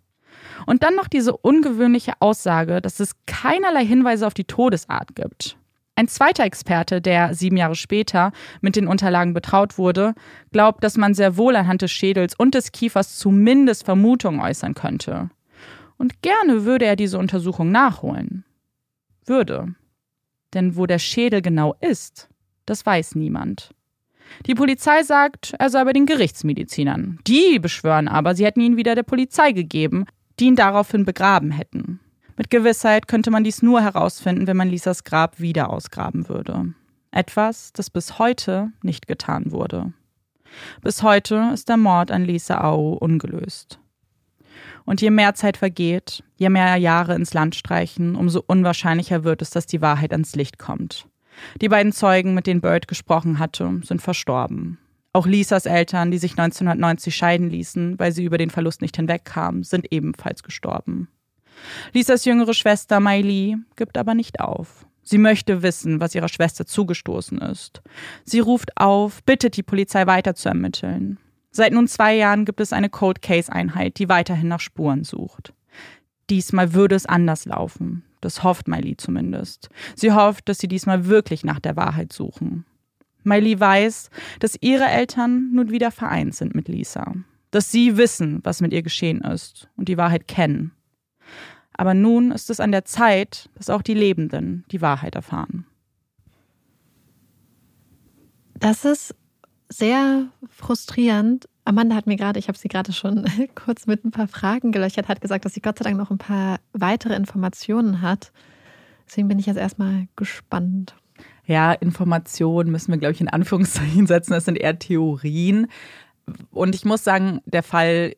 Und dann noch diese ungewöhnliche Aussage, dass es keinerlei Hinweise auf die Todesart gibt. Ein zweiter Experte, der sieben Jahre später mit den Unterlagen betraut wurde, glaubt, dass man sehr wohl anhand des Schädels und des Kiefers zumindest Vermutungen äußern könnte. Und gerne würde er diese Untersuchung nachholen. Würde. Denn wo der Schädel genau ist, das weiß niemand. Die Polizei sagt, er sei bei den Gerichtsmedizinern. Die beschwören aber, sie hätten ihn wieder der Polizei gegeben, die ihn daraufhin begraben hätten. Mit Gewissheit könnte man dies nur herausfinden, wenn man Lisas Grab wieder ausgraben würde. Etwas, das bis heute nicht getan wurde. Bis heute ist der Mord an Lisa Au ungelöst. Und je mehr Zeit vergeht, je mehr Jahre ins Land streichen, umso unwahrscheinlicher wird es, dass die Wahrheit ans Licht kommt. Die beiden Zeugen, mit denen Bird gesprochen hatte, sind verstorben. Auch Lisas Eltern, die sich 1990 scheiden ließen, weil sie über den Verlust nicht hinwegkamen, sind ebenfalls gestorben. Lisas jüngere Schwester Miley gibt aber nicht auf. Sie möchte wissen, was ihrer Schwester zugestoßen ist. Sie ruft auf, bittet die Polizei weiter zu ermitteln. Seit nun zwei Jahren gibt es eine Cold Case Einheit, die weiterhin nach Spuren sucht. Diesmal würde es anders laufen. Das hofft Miley zumindest. Sie hofft, dass sie diesmal wirklich nach der Wahrheit suchen. Miley weiß, dass ihre Eltern nun wieder vereint sind mit Lisa. Dass sie wissen, was mit ihr geschehen ist und die Wahrheit kennen. Aber nun ist es an der Zeit, dass auch die Lebenden die Wahrheit erfahren. Das ist sehr frustrierend. Amanda hat mir gerade, ich habe sie gerade schon kurz mit ein paar Fragen gelöchert, hat gesagt, dass sie Gott sei Dank noch ein paar weitere Informationen hat. Deswegen bin ich jetzt erstmal gespannt. Ja, Informationen müssen wir, glaube ich, in Anführungszeichen setzen. Das sind eher Theorien. Und ich muss sagen, der Fall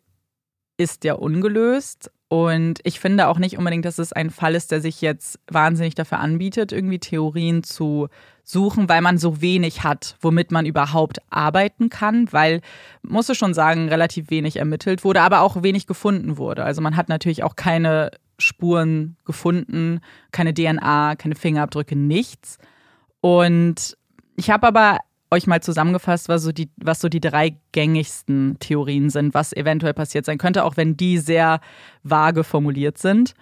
ist ja ungelöst. Und ich finde auch nicht unbedingt, dass es ein Fall ist, der sich jetzt wahnsinnig dafür anbietet, irgendwie Theorien zu suchen, weil man so wenig hat, womit man überhaupt arbeiten kann, weil, muss ich schon sagen, relativ wenig ermittelt wurde, aber auch wenig gefunden wurde. Also man hat natürlich auch keine Spuren gefunden, keine DNA, keine Fingerabdrücke, nichts. Und ich habe aber euch mal zusammengefasst, was so, die, was so die drei gängigsten Theorien sind, was eventuell passiert sein könnte, auch wenn die sehr vage formuliert sind.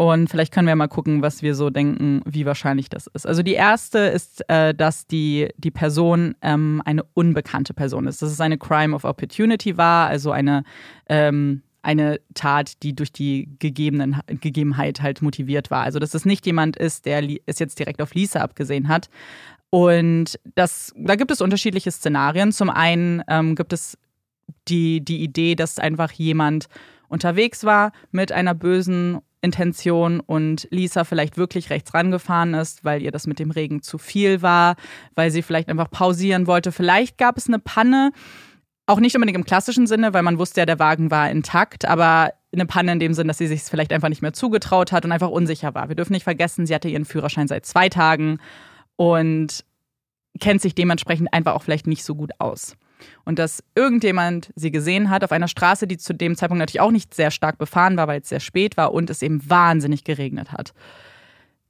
Und vielleicht können wir mal gucken, was wir so denken, wie wahrscheinlich das ist. Also die erste ist, äh, dass die, die Person ähm, eine unbekannte Person ist. Dass es eine Crime of Opportunity war, also eine, ähm, eine Tat, die durch die gegebenen, Gegebenheit halt motiviert war. Also dass es nicht jemand ist, der es jetzt direkt auf Lisa abgesehen hat, und das, da gibt es unterschiedliche Szenarien. Zum einen ähm, gibt es die, die Idee, dass einfach jemand unterwegs war mit einer bösen Intention und Lisa vielleicht wirklich rechts rangefahren ist, weil ihr das mit dem Regen zu viel war, weil sie vielleicht einfach pausieren wollte. Vielleicht gab es eine Panne, auch nicht unbedingt im klassischen Sinne, weil man wusste ja, der Wagen war intakt, aber eine Panne in dem Sinn, dass sie sich vielleicht einfach nicht mehr zugetraut hat und einfach unsicher war. Wir dürfen nicht vergessen, sie hatte ihren Führerschein seit zwei Tagen und kennt sich dementsprechend einfach auch vielleicht nicht so gut aus. Und dass irgendjemand sie gesehen hat auf einer Straße, die zu dem Zeitpunkt natürlich auch nicht sehr stark befahren war, weil es sehr spät war und es eben wahnsinnig geregnet hat.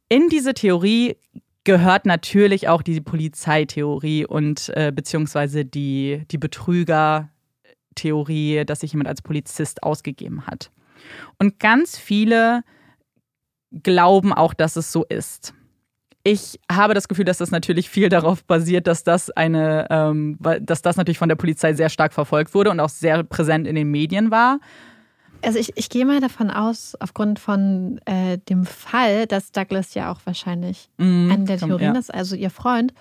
In diese Theorie gehört natürlich auch die Polizeitheorie und äh, beziehungsweise die, die Betrüger-Theorie, dass sich jemand als Polizist ausgegeben hat. Und ganz viele glauben auch, dass es so ist. Ich habe das Gefühl, dass das natürlich viel darauf basiert, dass das eine, ähm, dass das natürlich von der Polizei sehr stark verfolgt wurde und auch sehr präsent in den Medien war. Also ich, ich gehe mal davon aus, aufgrund von äh, dem Fall, dass Douglas ja auch wahrscheinlich mm, eine der Theorien ja. ist, also ihr Freund,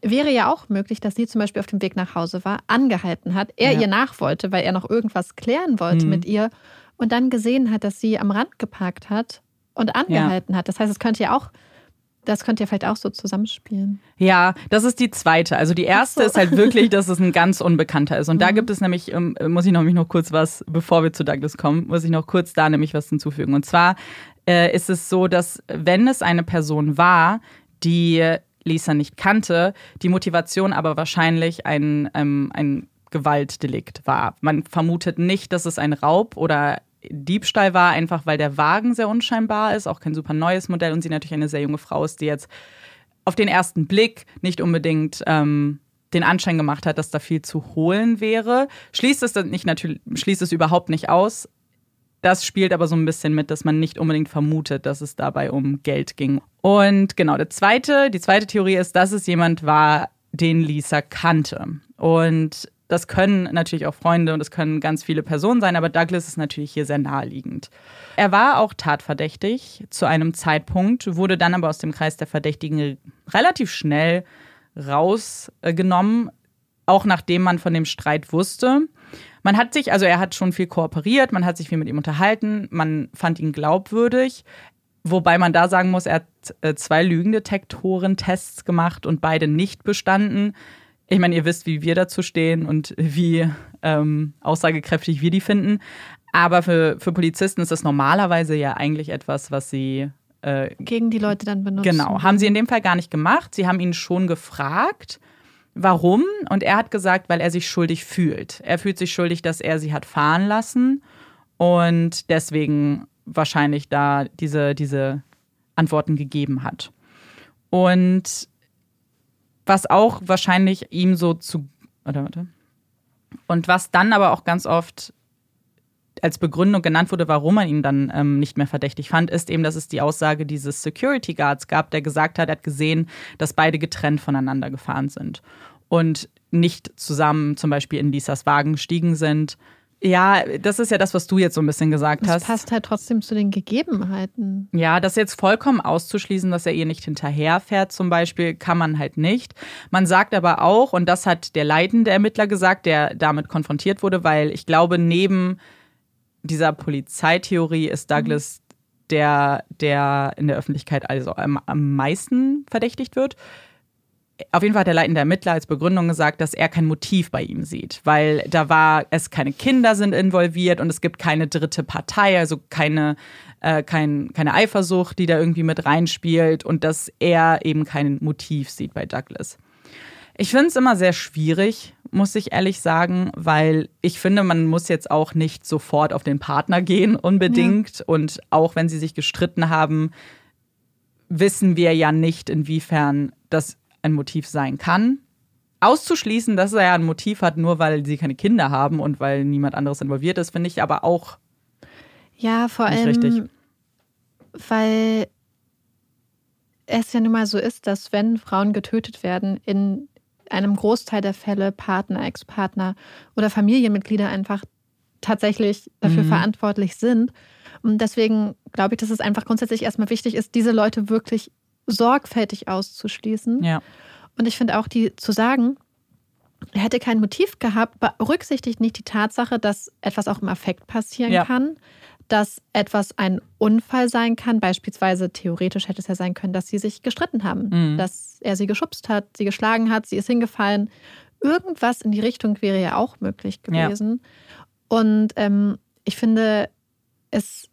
wäre ja auch möglich, dass sie zum Beispiel auf dem Weg nach Hause war, angehalten hat, er ja. ihr nach wollte, weil er noch irgendwas klären wollte mm. mit ihr und dann gesehen hat, dass sie am Rand geparkt hat und angehalten ja. hat. Das heißt, es könnte ja auch das könnt ihr vielleicht auch so zusammenspielen. Ja, das ist die zweite. Also die erste so. ist halt wirklich, dass es ein ganz Unbekannter ist. Und mhm. da gibt es nämlich, ähm, muss ich noch, noch kurz was, bevor wir zu Douglas kommen, muss ich noch kurz da nämlich was hinzufügen. Und zwar äh, ist es so, dass wenn es eine Person war, die Lisa nicht kannte, die Motivation aber wahrscheinlich ein, ähm, ein Gewaltdelikt war. Man vermutet nicht, dass es ein Raub oder Diebstahl war, einfach weil der Wagen sehr unscheinbar ist, auch kein super neues Modell und sie natürlich eine sehr junge Frau ist, die jetzt auf den ersten Blick nicht unbedingt ähm, den Anschein gemacht hat, dass da viel zu holen wäre. Schließt es nicht natürlich, schließt es überhaupt nicht aus. Das spielt aber so ein bisschen mit, dass man nicht unbedingt vermutet, dass es dabei um Geld ging. Und genau, der zweite, die zweite Theorie ist, dass es jemand war, den Lisa kannte. Und das können natürlich auch Freunde und es können ganz viele Personen sein, aber Douglas ist natürlich hier sehr naheliegend. Er war auch tatverdächtig zu einem Zeitpunkt, wurde dann aber aus dem Kreis der Verdächtigen relativ schnell rausgenommen, auch nachdem man von dem Streit wusste. Man hat sich, also er hat schon viel kooperiert, man hat sich viel mit ihm unterhalten, man fand ihn glaubwürdig. Wobei man da sagen muss, er hat äh, zwei Lügendetektoren-Tests gemacht und beide nicht bestanden. Ich meine, ihr wisst, wie wir dazu stehen und wie ähm, aussagekräftig wir die finden. Aber für, für Polizisten ist das normalerweise ja eigentlich etwas, was sie äh, gegen die Leute dann benutzen. Genau, haben sie in dem Fall gar nicht gemacht. Sie haben ihn schon gefragt, warum. Und er hat gesagt, weil er sich schuldig fühlt. Er fühlt sich schuldig, dass er sie hat fahren lassen und deswegen wahrscheinlich da diese, diese Antworten gegeben hat. Und was auch wahrscheinlich ihm so zu. Oder warte. Und was dann aber auch ganz oft als Begründung genannt wurde, warum man ihn dann ähm, nicht mehr verdächtig fand, ist eben, dass es die Aussage dieses Security Guards gab, der gesagt hat, er hat gesehen, dass beide getrennt voneinander gefahren sind und nicht zusammen zum Beispiel in Lisas Wagen gestiegen sind. Ja, das ist ja das, was du jetzt so ein bisschen gesagt das hast. Das passt halt trotzdem zu den Gegebenheiten. Ja, das jetzt vollkommen auszuschließen, dass er ihr nicht hinterherfährt, zum Beispiel, kann man halt nicht. Man sagt aber auch, und das hat der leitende Ermittler gesagt, der damit konfrontiert wurde, weil ich glaube, neben dieser Polizeitheorie ist Douglas mhm. der, der in der Öffentlichkeit also am, am meisten verdächtigt wird auf jeden Fall hat der leitende Ermittler als Begründung gesagt, dass er kein Motiv bei ihm sieht, weil da war es keine Kinder sind involviert und es gibt keine dritte Partei, also keine äh, kein, keine Eifersucht, die da irgendwie mit reinspielt und dass er eben kein Motiv sieht bei Douglas. Ich finde es immer sehr schwierig, muss ich ehrlich sagen, weil ich finde, man muss jetzt auch nicht sofort auf den Partner gehen unbedingt. Ja. Und auch wenn sie sich gestritten haben, wissen wir ja nicht, inwiefern das ein Motiv sein kann. Auszuschließen, dass er ein Motiv hat, nur weil sie keine Kinder haben und weil niemand anderes involviert ist, finde ich aber auch ja, vor allem, richtig. weil es ja nun mal so ist, dass wenn Frauen getötet werden, in einem Großteil der Fälle Partner, Ex-Partner oder Familienmitglieder einfach tatsächlich dafür mhm. verantwortlich sind. Und deswegen glaube ich, dass es einfach grundsätzlich erstmal wichtig ist, diese Leute wirklich sorgfältig auszuschließen. Ja. Und ich finde auch, die zu sagen, er hätte kein Motiv gehabt, berücksichtigt nicht die Tatsache, dass etwas auch im Affekt passieren ja. kann, dass etwas ein Unfall sein kann. Beispielsweise theoretisch hätte es ja sein können, dass sie sich gestritten haben, mhm. dass er sie geschubst hat, sie geschlagen hat, sie ist hingefallen. Irgendwas in die Richtung wäre ja auch möglich gewesen. Ja. Und ähm, ich finde, es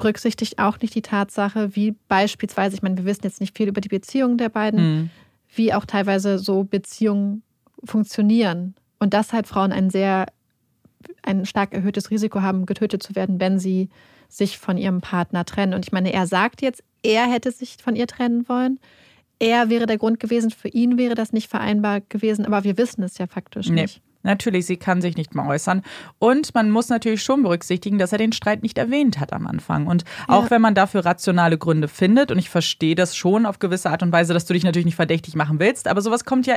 berücksichtigt auch nicht die Tatsache, wie beispielsweise, ich meine, wir wissen jetzt nicht viel über die Beziehungen der beiden, mhm. wie auch teilweise so Beziehungen funktionieren. Und dass halt Frauen ein sehr, ein stark erhöhtes Risiko haben, getötet zu werden, wenn sie sich von ihrem Partner trennen. Und ich meine, er sagt jetzt, er hätte sich von ihr trennen wollen. Er wäre der Grund gewesen, für ihn wäre das nicht vereinbar gewesen, aber wir wissen es ja faktisch nee. nicht. Natürlich, sie kann sich nicht mehr äußern. Und man muss natürlich schon berücksichtigen, dass er den Streit nicht erwähnt hat am Anfang. Und auch ja. wenn man dafür rationale Gründe findet, und ich verstehe das schon auf gewisse Art und Weise, dass du dich natürlich nicht verdächtig machen willst, aber sowas kommt ja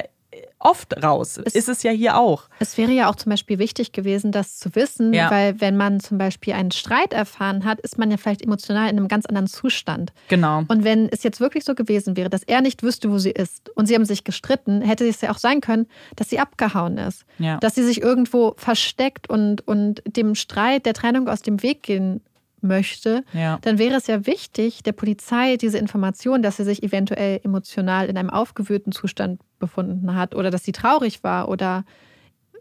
oft raus. Es, ist es ja hier auch. Es wäre ja auch zum Beispiel wichtig gewesen, das zu wissen, ja. weil wenn man zum Beispiel einen Streit erfahren hat, ist man ja vielleicht emotional in einem ganz anderen Zustand. Genau. Und wenn es jetzt wirklich so gewesen wäre, dass er nicht wüsste, wo sie ist und sie haben sich gestritten, hätte es ja auch sein können, dass sie abgehauen ist. Ja. Dass sie sich irgendwo versteckt und, und dem Streit, der Trennung aus dem Weg gehen möchte, ja. dann wäre es ja wichtig, der Polizei diese Information, dass sie sich eventuell emotional in einem aufgewühlten Zustand befunden hat oder dass sie traurig war oder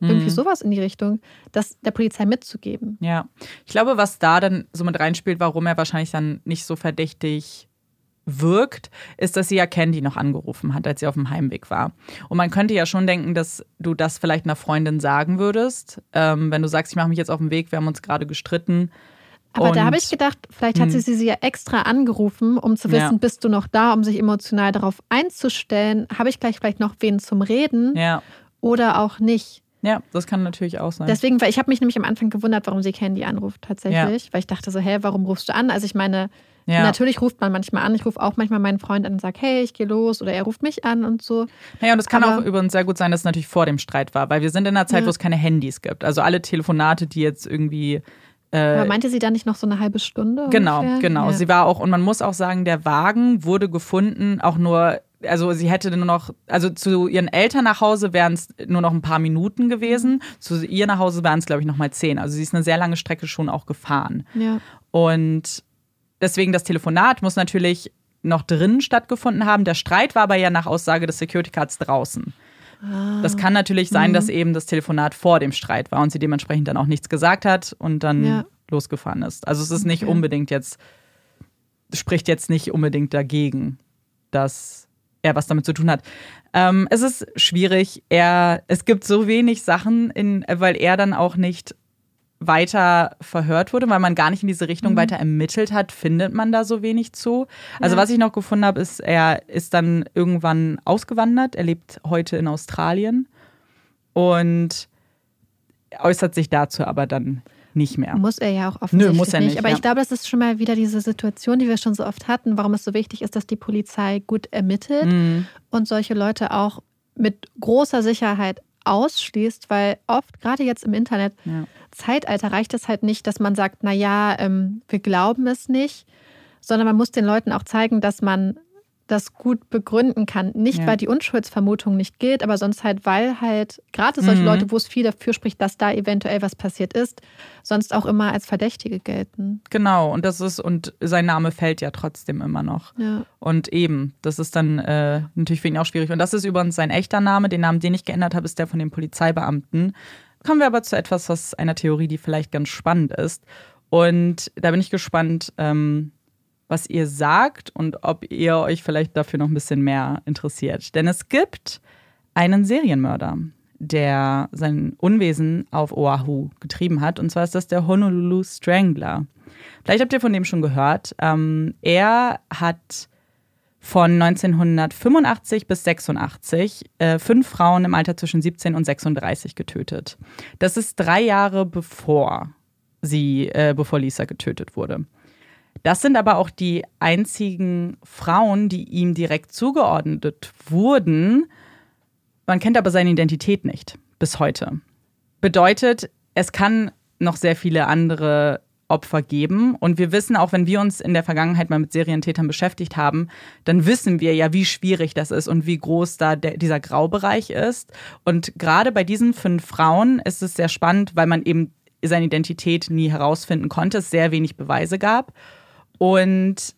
irgendwie mhm. sowas in die Richtung, das der Polizei mitzugeben. Ja, ich glaube, was da dann so mit reinspielt, warum er wahrscheinlich dann nicht so verdächtig wirkt, ist, dass sie ja Candy noch angerufen hat, als sie auf dem Heimweg war. Und man könnte ja schon denken, dass du das vielleicht einer Freundin sagen würdest, ähm, wenn du sagst, ich mache mich jetzt auf den Weg, wir haben uns gerade gestritten Aber und, da habe ich gedacht, vielleicht hat sie hm. sie ja extra angerufen, um zu wissen, ja. bist du noch da, um sich emotional darauf einzustellen, habe ich gleich vielleicht noch wen zum Reden ja. oder auch nicht. Ja, das kann natürlich auch sein. Deswegen, weil ich habe mich nämlich am Anfang gewundert, warum sie Candy anruft tatsächlich, ja. weil ich dachte so, hä, warum rufst du an? Also ich meine, ja. Natürlich ruft man manchmal an. Ich rufe auch manchmal meinen Freund an und sage, hey, ich gehe los oder er ruft mich an und so. Naja, und es kann Aber, auch übrigens sehr gut sein, dass es natürlich vor dem Streit war, weil wir sind in einer Zeit, ja. wo es keine Handys gibt. Also alle Telefonate, die jetzt irgendwie äh, Aber meinte sie da nicht noch so eine halbe Stunde? Genau, ungefähr? genau. Ja. Sie war auch, und man muss auch sagen, der Wagen wurde gefunden, auch nur, also sie hätte nur noch, also zu ihren Eltern nach Hause wären es nur noch ein paar Minuten gewesen. Mhm. Zu ihr nach Hause wären es, glaube ich, noch mal zehn. Also sie ist eine sehr lange Strecke schon auch gefahren. Ja. Und deswegen das Telefonat muss natürlich noch drinnen stattgefunden haben. Der Streit war aber ja nach Aussage des Security Guards draußen. Das kann natürlich sein, mhm. dass eben das Telefonat vor dem Streit war und sie dementsprechend dann auch nichts gesagt hat und dann ja. losgefahren ist. Also es ist nicht okay. unbedingt jetzt, spricht jetzt nicht unbedingt dagegen, dass er was damit zu tun hat. Ähm, es ist schwierig. Er, es gibt so wenig Sachen, in, weil er dann auch nicht weiter verhört wurde, weil man gar nicht in diese Richtung mhm. weiter ermittelt hat, findet man da so wenig zu. Also ja. was ich noch gefunden habe, ist, er ist dann irgendwann ausgewandert. Er lebt heute in Australien und äußert sich dazu aber dann nicht mehr. Muss er ja auch offensichtlich Nö, muss er nicht. Aber ja. ich glaube, das ist schon mal wieder diese Situation, die wir schon so oft hatten, warum es so wichtig ist, dass die Polizei gut ermittelt mhm. und solche Leute auch mit großer Sicherheit ausschließt, weil oft, gerade jetzt im Internet, ja. Zeitalter reicht es halt nicht, dass man sagt, naja, ähm, wir glauben es nicht, sondern man muss den Leuten auch zeigen, dass man das gut begründen kann. Nicht, ja. weil die Unschuldsvermutung nicht gilt, aber sonst halt, weil halt gerade solche mhm. Leute, wo es viel dafür spricht, dass da eventuell was passiert ist, sonst auch immer als Verdächtige gelten. Genau, und das ist, und sein Name fällt ja trotzdem immer noch. Ja. Und eben, das ist dann äh, natürlich für ihn auch schwierig. Und das ist übrigens sein echter Name. Den Namen, den ich geändert habe, ist der von den Polizeibeamten. Kommen wir aber zu etwas, was einer Theorie, die vielleicht ganz spannend ist. Und da bin ich gespannt, ähm, was ihr sagt und ob ihr euch vielleicht dafür noch ein bisschen mehr interessiert. Denn es gibt einen Serienmörder, der sein Unwesen auf Oahu getrieben hat. Und zwar ist das der Honolulu Strangler. Vielleicht habt ihr von dem schon gehört. Ähm, er hat von 1985 bis 86 äh, fünf Frauen im Alter zwischen 17 und 36 getötet. Das ist drei Jahre bevor sie, äh, bevor Lisa getötet wurde. Das sind aber auch die einzigen Frauen, die ihm direkt zugeordnet wurden. Man kennt aber seine Identität nicht bis heute. Bedeutet, es kann noch sehr viele andere Opfer geben. Und wir wissen, auch wenn wir uns in der Vergangenheit mal mit Serientätern beschäftigt haben, dann wissen wir ja, wie schwierig das ist und wie groß da der, dieser Graubereich ist. Und gerade bei diesen fünf Frauen ist es sehr spannend, weil man eben seine Identität nie herausfinden konnte, es sehr wenig Beweise gab und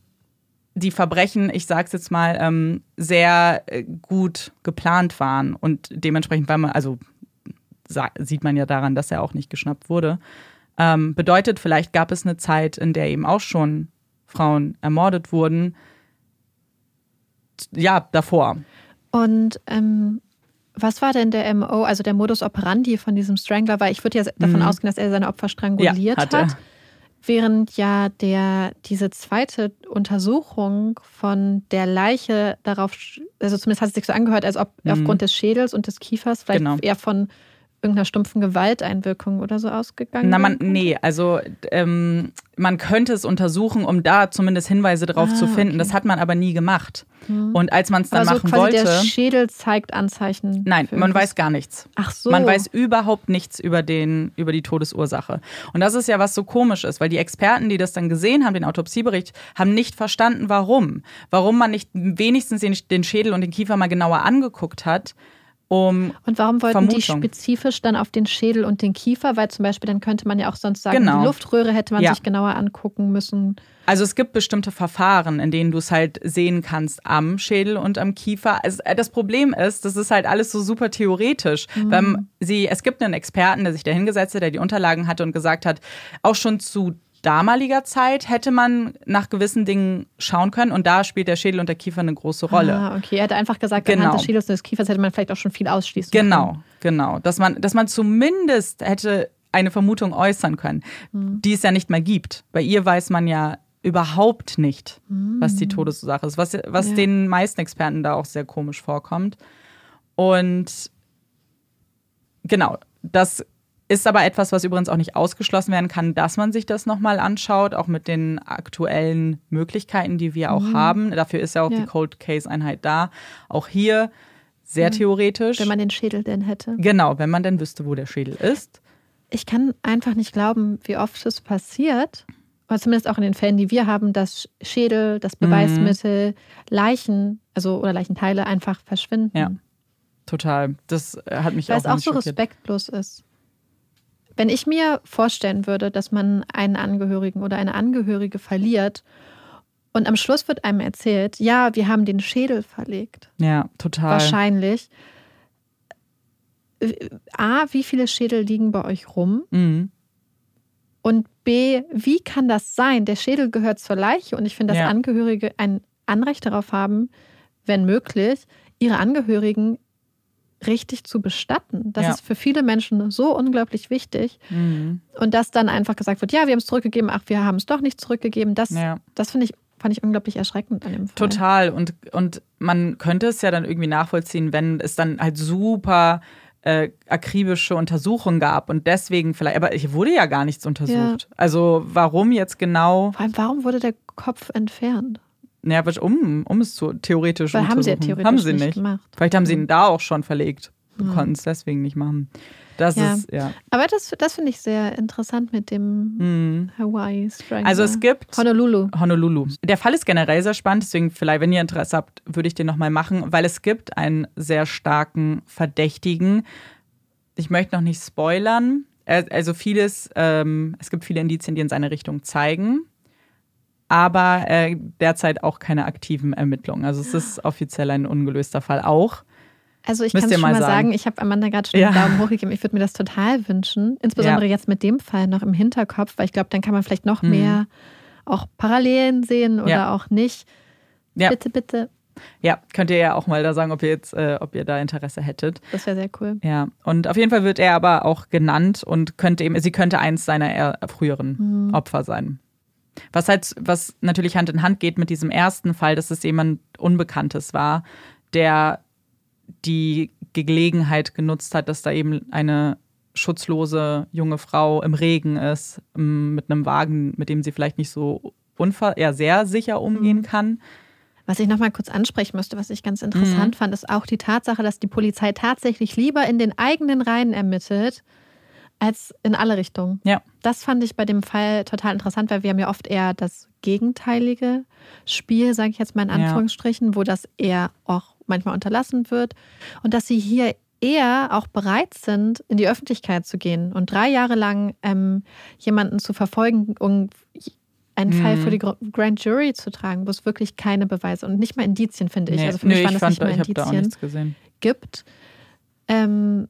die Verbrechen, ich sag's jetzt mal, ähm, sehr äh, gut geplant waren und dementsprechend war man, also sieht man ja daran, dass er auch nicht geschnappt wurde. Ähm, bedeutet, vielleicht gab es eine Zeit, in der eben auch schon Frauen ermordet wurden. Ja, davor. Und ähm, was war denn der MO, also der Modus operandi von diesem Strangler? Weil ich würde ja davon mhm. ausgehen, dass er seine Opfer stranguliert ja, hat. Er. Während ja der, diese zweite Untersuchung von der Leiche darauf, also zumindest hat es sich so angehört, als ob mhm. aufgrund des Schädels und des Kiefers vielleicht genau. eher von irgendeiner stumpfen Gewalteinwirkung oder so ausgegangen? Na, man, nee, also ähm, man könnte es untersuchen, um da zumindest Hinweise darauf ah, zu finden. Okay. Das hat man aber nie gemacht. Mhm. Und als man es dann also machen quasi wollte. Der Schädel zeigt Anzeichen. Nein, man weiß gar nichts. Ach so. Man weiß überhaupt nichts über, den, über die Todesursache. Und das ist ja was so komisch ist, weil die Experten, die das dann gesehen haben, den Autopsiebericht, haben nicht verstanden, warum. Warum man nicht wenigstens den, den Schädel und den Kiefer mal genauer angeguckt hat um Und warum wollten Vermutung. die spezifisch dann auf den Schädel und den Kiefer? Weil zum Beispiel dann könnte man ja auch sonst sagen, genau. die Luftröhre hätte man ja. sich genauer angucken müssen. Also es gibt bestimmte Verfahren, in denen du es halt sehen kannst am Schädel und am Kiefer. Also das Problem ist, das ist halt alles so super theoretisch. Mhm. Weil sie, es gibt einen Experten, der sich da hingesetzt hat, der die Unterlagen hatte und gesagt hat, auch schon zu damaliger Zeit hätte man nach gewissen Dingen schauen können und da spielt der Schädel und der Kiefer eine große Rolle. Ah, okay. Er hat einfach gesagt, genau. anhand des Schädels und des Kiefers hätte man vielleicht auch schon viel ausschließen genau, können. Genau, genau. Dass man, dass man zumindest hätte eine Vermutung äußern können, mhm. die es ja nicht mehr gibt. Bei ihr weiß man ja überhaupt nicht, was die mhm. Todesursache ist, was, was ja. den meisten Experten da auch sehr komisch vorkommt. Und genau, das ist aber etwas, was übrigens auch nicht ausgeschlossen werden kann, dass man sich das nochmal anschaut, auch mit den aktuellen Möglichkeiten, die wir auch mhm. haben. Dafür ist ja auch ja. die Cold Case Einheit da. Auch hier sehr mhm. theoretisch. Wenn man den Schädel denn hätte. Genau, wenn man denn wüsste, wo der Schädel ist. Ich kann einfach nicht glauben, wie oft es passiert, oder zumindest auch in den Fällen, die wir haben, dass Schädel, das Beweismittel, mhm. Leichen, also oder Leichenteile einfach verschwinden. Ja, total. Das äh, hat mich Weil auch Weil es auch so respektlos ist. Wenn ich mir vorstellen würde, dass man einen Angehörigen oder eine Angehörige verliert und am Schluss wird einem erzählt, ja, wir haben den Schädel verlegt. Ja, total. Wahrscheinlich. A, wie viele Schädel liegen bei euch rum? Mhm. Und B, wie kann das sein? Der Schädel gehört zur Leiche und ich finde, dass ja. Angehörige ein Anrecht darauf haben, wenn möglich, ihre Angehörigen richtig zu bestatten. Das ja. ist für viele Menschen so unglaublich wichtig. Mhm. Und dass dann einfach gesagt wird, ja, wir haben es zurückgegeben, ach, wir haben es doch nicht zurückgegeben, das, ja. das finde ich, fand ich unglaublich erschreckend an dem Fall. Total. Und, und man könnte es ja dann irgendwie nachvollziehen, wenn es dann halt super äh, akribische Untersuchungen gab und deswegen vielleicht, aber hier wurde ja gar nichts untersucht. Ja. Also warum jetzt genau? Vor allem, warum wurde der Kopf entfernt? Ja, um, um es zu theoretisch Weil haben sie ja theoretisch haben sie nicht. nicht. Gemacht. Vielleicht haben sie ihn da auch schon verlegt. Wir mhm. konnten es deswegen nicht machen. Das ja. ist, ja. Aber das, das finde ich sehr interessant mit dem mhm. Hawaii Stranger. Also es gibt Honolulu. Honolulu. Der Fall ist generell sehr spannend, deswegen vielleicht, wenn ihr Interesse habt, würde ich den nochmal machen, weil es gibt einen sehr starken Verdächtigen. Ich möchte noch nicht spoilern. Also vieles, ähm, es gibt viele Indizien, die in seine Richtung zeigen aber äh, derzeit auch keine aktiven Ermittlungen. Also es ist offiziell ein ungelöster Fall auch. Also ich kann es schon mal sagen, sagen ich habe Amanda gerade schon ja. den Daumen hochgegeben. Ich würde mir das total wünschen, insbesondere ja. jetzt mit dem Fall noch im Hinterkopf, weil ich glaube, dann kann man vielleicht noch mhm. mehr auch Parallelen sehen oder ja. auch nicht. Bitte, bitte. Ja, könnt ihr ja auch mal da sagen, ob ihr jetzt, äh, ob ihr da Interesse hättet. Das wäre sehr cool. Ja, und auf jeden Fall wird er aber auch genannt und könnte eben, sie könnte eins seiner früheren mhm. Opfer sein. Was halt, was natürlich Hand in Hand geht mit diesem ersten Fall, dass es jemand Unbekanntes war, der die Gelegenheit genutzt hat, dass da eben eine schutzlose junge Frau im Regen ist, mit einem Wagen, mit dem sie vielleicht nicht so unfall, ja, sehr sicher umgehen mhm. kann. Was ich nochmal kurz ansprechen müsste, was ich ganz interessant mhm. fand, ist auch die Tatsache, dass die Polizei tatsächlich lieber in den eigenen Reihen ermittelt, als in alle Richtungen. Ja. Das fand ich bei dem Fall total interessant, weil wir haben ja oft eher das gegenteilige Spiel, sage ich jetzt mal in Anführungsstrichen, ja. wo das eher auch manchmal unterlassen wird. Und dass sie hier eher auch bereit sind, in die Öffentlichkeit zu gehen und drei Jahre lang ähm, jemanden zu verfolgen und einen mhm. Fall für die Grand Jury zu tragen, wo es wirklich keine Beweise und nicht mal Indizien, finde ich. Nee, also für mich nee, waren das nicht mal Indizien gibt. Ähm,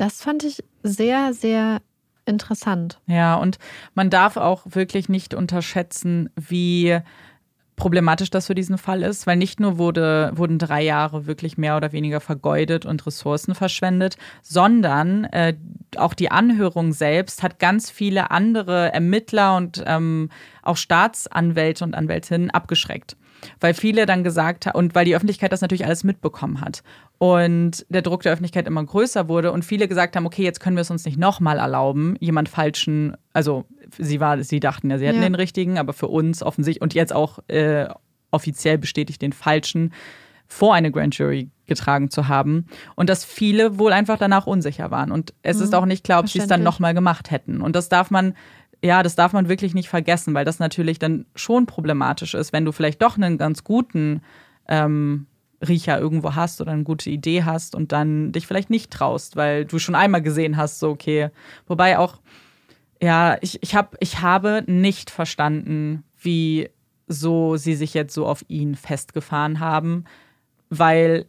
das fand ich sehr, sehr interessant. Ja, und man darf auch wirklich nicht unterschätzen, wie problematisch das für diesen Fall ist, weil nicht nur wurde, wurden drei Jahre wirklich mehr oder weniger vergeudet und Ressourcen verschwendet, sondern äh, auch die Anhörung selbst hat ganz viele andere Ermittler und ähm, auch Staatsanwälte und Anwältinnen abgeschreckt weil viele dann gesagt haben, und weil die Öffentlichkeit das natürlich alles mitbekommen hat. Und der Druck der Öffentlichkeit immer größer wurde und viele gesagt haben, okay, jetzt können wir es uns nicht nochmal erlauben, jemand falschen, also sie war, sie dachten ja, sie hätten ja. den richtigen, aber für uns offensichtlich und jetzt auch äh, offiziell bestätigt den falschen vor eine Grand Jury getragen zu haben. Und dass viele wohl einfach danach unsicher waren. Und es mhm, ist auch nicht klar, ob sie es dann nochmal gemacht hätten. Und das darf man ja, das darf man wirklich nicht vergessen, weil das natürlich dann schon problematisch ist, wenn du vielleicht doch einen ganz guten ähm, Riecher irgendwo hast oder eine gute Idee hast und dann dich vielleicht nicht traust, weil du schon einmal gesehen hast, so okay. Wobei auch, ja, ich, ich, hab, ich habe nicht verstanden, wie so sie sich jetzt so auf ihn festgefahren haben, weil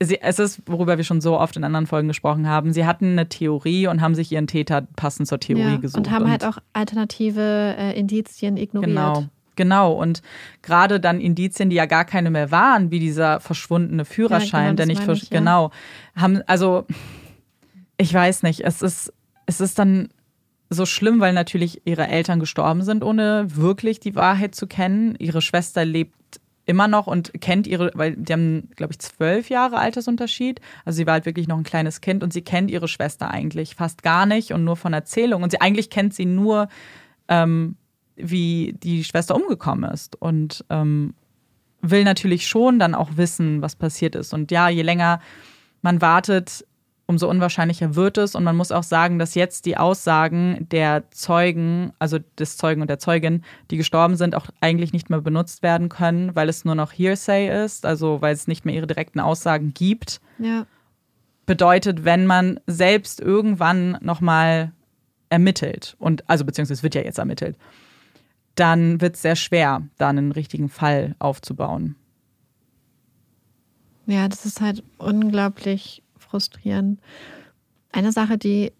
sie, es ist, worüber wir schon so oft in anderen Folgen gesprochen haben, sie hatten eine Theorie und haben sich ihren Täter passend zur Theorie ja, gesucht. Und haben halt auch alternative äh, Indizien ignoriert. Genau. Genau, und gerade dann Indizien, die ja gar keine mehr waren, wie dieser verschwundene Führerschein, ja, genau, der nicht ich, genau, haben, also ich weiß nicht, es ist, es ist dann so schlimm, weil natürlich ihre Eltern gestorben sind, ohne wirklich die Wahrheit zu kennen. Ihre Schwester lebt immer noch und kennt ihre, weil die haben, glaube ich, zwölf Jahre Altersunterschied. Also sie war halt wirklich noch ein kleines Kind und sie kennt ihre Schwester eigentlich fast gar nicht und nur von Erzählungen. Und sie eigentlich kennt sie nur, ähm, wie die Schwester umgekommen ist. Und ähm, will natürlich schon dann auch wissen, was passiert ist. Und ja, je länger man wartet, umso unwahrscheinlicher wird es. Und man muss auch sagen, dass jetzt die Aussagen der Zeugen, also des Zeugen und der Zeugin, die gestorben sind, auch eigentlich nicht mehr benutzt werden können, weil es nur noch Hearsay ist, also weil es nicht mehr ihre direkten Aussagen gibt. Ja. Bedeutet, wenn man selbst irgendwann nochmal ermittelt, und also beziehungsweise es wird ja jetzt ermittelt, dann wird es sehr schwer, da einen richtigen Fall aufzubauen. Ja, das ist halt unglaublich frustrierend. Eine Sache, die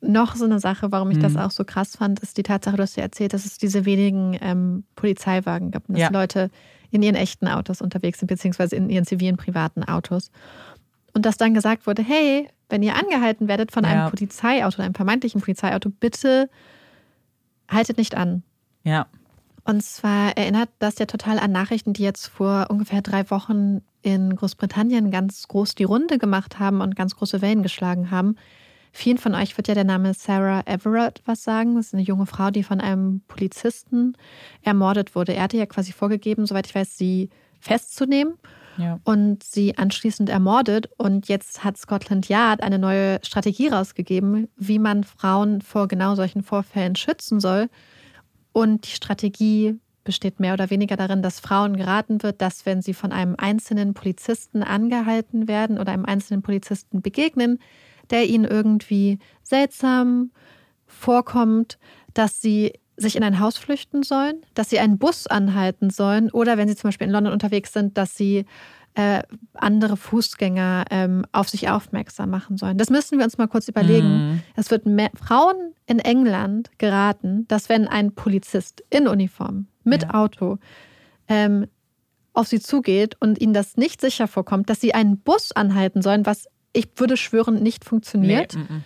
noch so eine Sache, warum ich mhm. das auch so krass fand, ist die Tatsache, du hast ja erzählt, dass es diese wenigen ähm, Polizeiwagen gab und dass ja. Leute in ihren echten Autos unterwegs sind, beziehungsweise in ihren zivilen privaten Autos. Und dass dann gesagt wurde, hey, wenn ihr angehalten werdet von einem Polizeiauto, einem vermeintlichen Polizeiauto, bitte haltet nicht an. Ja. Und zwar erinnert das ja total an Nachrichten, die jetzt vor ungefähr drei Wochen in Großbritannien ganz groß die Runde gemacht haben und ganz große Wellen geschlagen haben. Vielen von euch wird ja der Name Sarah Everett was sagen. Das ist eine junge Frau, die von einem Polizisten ermordet wurde. Er hatte ja quasi vorgegeben, soweit ich weiß, sie festzunehmen ja. und sie anschließend ermordet. Und jetzt hat Scotland Yard eine neue Strategie rausgegeben, wie man Frauen vor genau solchen Vorfällen schützen soll. Und die Strategie besteht mehr oder weniger darin, dass Frauen geraten wird, dass wenn sie von einem einzelnen Polizisten angehalten werden oder einem einzelnen Polizisten begegnen, der ihnen irgendwie seltsam vorkommt, dass sie sich in ein Haus flüchten sollen, dass sie einen Bus anhalten sollen oder wenn sie zum Beispiel in London unterwegs sind, dass sie äh, andere Fußgänger ähm, auf sich aufmerksam machen sollen. Das müssen wir uns mal kurz überlegen. Mm. Es wird mehr, Frauen in England geraten, dass wenn ein Polizist in Uniform mit ja. Auto ähm, auf sie zugeht und ihnen das nicht sicher vorkommt, dass sie einen Bus anhalten sollen, was ich würde schwören nicht funktioniert. Nee, mm -mm.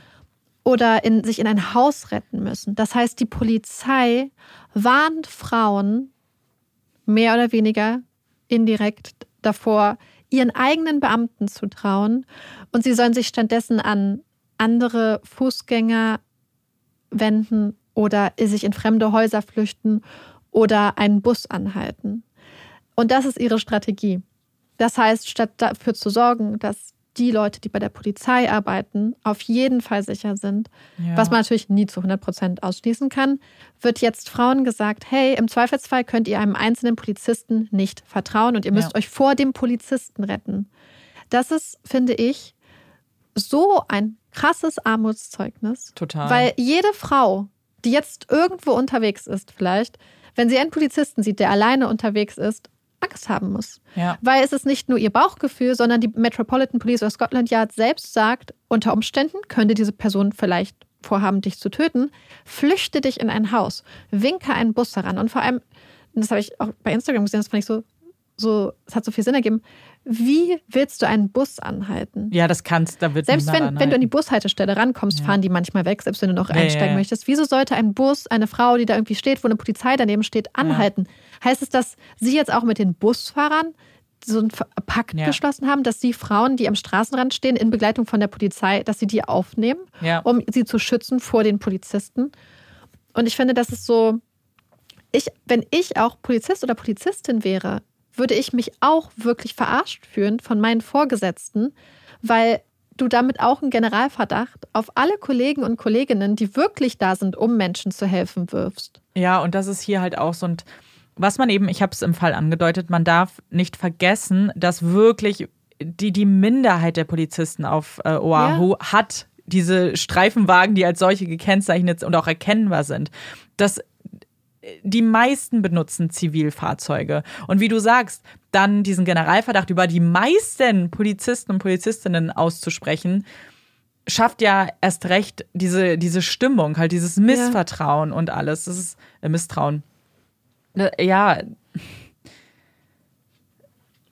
Oder in, sich in ein Haus retten müssen. Das heißt, die Polizei warnt Frauen mehr oder weniger indirekt davor, ihren eigenen Beamten zu trauen und sie sollen sich stattdessen an andere Fußgänger wenden oder sich in fremde Häuser flüchten oder einen Bus anhalten. Und das ist ihre Strategie. Das heißt, statt dafür zu sorgen, dass die Leute, die bei der Polizei arbeiten, auf jeden Fall sicher sind, ja. was man natürlich nie zu 100 Prozent ausschließen kann, wird jetzt Frauen gesagt, hey, im Zweifelsfall könnt ihr einem einzelnen Polizisten nicht vertrauen und ihr müsst ja. euch vor dem Polizisten retten. Das ist, finde ich, so ein krasses Armutszeugnis. Total. Weil jede Frau, die jetzt irgendwo unterwegs ist, vielleicht, wenn sie einen Polizisten sieht, der alleine unterwegs ist, Angst haben muss. Ja. Weil es ist nicht nur ihr Bauchgefühl, sondern die Metropolitan Police of Scotland Yard selbst sagt, unter Umständen könnte diese Person vielleicht vorhaben, dich zu töten. Flüchte dich in ein Haus, winke einen Bus heran. Und vor allem, das habe ich auch bei Instagram gesehen, das fand ich so, so, es hat so viel Sinn ergeben. Wie willst du einen Bus anhalten? Ja, das kannst, da wird Selbst wenn, wenn du an die Bushaltestelle rankommst, ja. fahren die manchmal weg, selbst wenn du noch ja, einsteigen ja, möchtest. Wieso sollte ein Bus eine Frau, die da irgendwie steht, wo eine Polizei daneben steht, anhalten? Heißt es, dass sie jetzt auch mit den Busfahrern so einen Pakt geschlossen haben, dass sie Frauen, die am Straßenrand stehen, in Begleitung von der Polizei, dass sie die aufnehmen, um sie zu schützen vor den Polizisten? Und ich finde, das ist so, ich, wenn ich auch Polizist oder Polizistin wäre, würde ich mich auch wirklich verarscht fühlen von meinen Vorgesetzten, weil du damit auch einen Generalverdacht auf alle Kollegen und Kolleginnen, die wirklich da sind, um Menschen zu helfen, wirfst. Ja, und das ist hier halt auch so ein, was man eben, ich habe es im Fall angedeutet, man darf nicht vergessen, dass wirklich die, die Minderheit der Polizisten auf äh, Oahu ja. hat diese Streifenwagen, die als solche gekennzeichnet und auch erkennbar sind. Das die meisten benutzen Zivilfahrzeuge. Und wie du sagst, dann diesen Generalverdacht über die meisten Polizisten und Polizistinnen auszusprechen, schafft ja erst recht diese, diese Stimmung, halt dieses Missvertrauen ja. und alles. Das ist äh, Misstrauen. Äh, ja.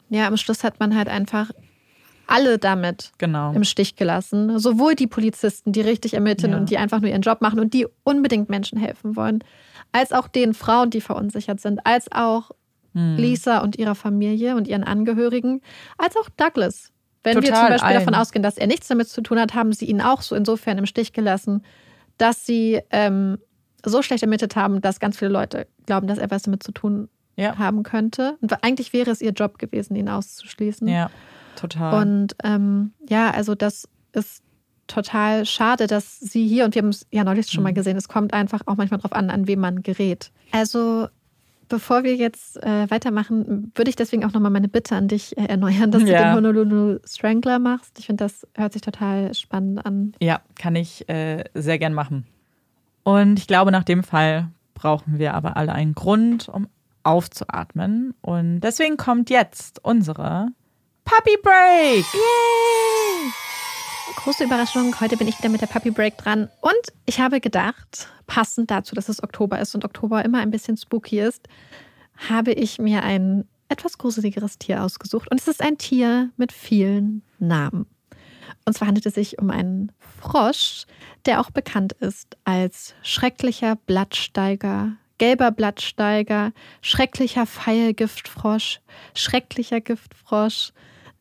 Ja, am Schluss hat man halt einfach alle damit genau. im Stich gelassen. Sowohl die Polizisten, die richtig ermitteln ja. und die einfach nur ihren Job machen und die unbedingt Menschen helfen wollen, als auch den Frauen, die verunsichert sind, als auch hm. Lisa und ihrer Familie und ihren Angehörigen, als auch Douglas. Wenn Total wir zum Beispiel allen. davon ausgehen, dass er nichts damit zu tun hat, haben sie ihn auch so insofern im Stich gelassen, dass sie ähm, so schlecht ermittelt haben, dass ganz viele Leute glauben, dass er was damit zu tun ja. haben könnte. Und eigentlich wäre es ihr Job gewesen, ihn auszuschließen. Ja, total. Und ähm, ja, also das ist total schade, dass sie hier, und wir haben es ja neulich schon mhm. mal gesehen, es kommt einfach auch manchmal darauf an, an wem man gerät. Also Bevor wir jetzt äh, weitermachen, würde ich deswegen auch nochmal meine Bitte an dich äh, erneuern, dass ja. du den Honolulu Strangler machst. Ich finde, das hört sich total spannend an. Ja, kann ich äh, sehr gern machen. Und ich glaube, nach dem Fall brauchen wir aber alle einen Grund, um aufzuatmen. Und deswegen kommt jetzt unsere Puppy Break. Yay! Große Überraschung, heute bin ich wieder mit der Puppy Break dran. Und ich habe gedacht, passend dazu, dass es Oktober ist und Oktober immer ein bisschen spooky ist, habe ich mir ein etwas gruseligeres Tier ausgesucht. Und es ist ein Tier mit vielen Namen. Und zwar handelt es sich um einen Frosch, der auch bekannt ist als schrecklicher Blattsteiger, gelber Blattsteiger, schrecklicher Pfeilgiftfrosch, schrecklicher Giftfrosch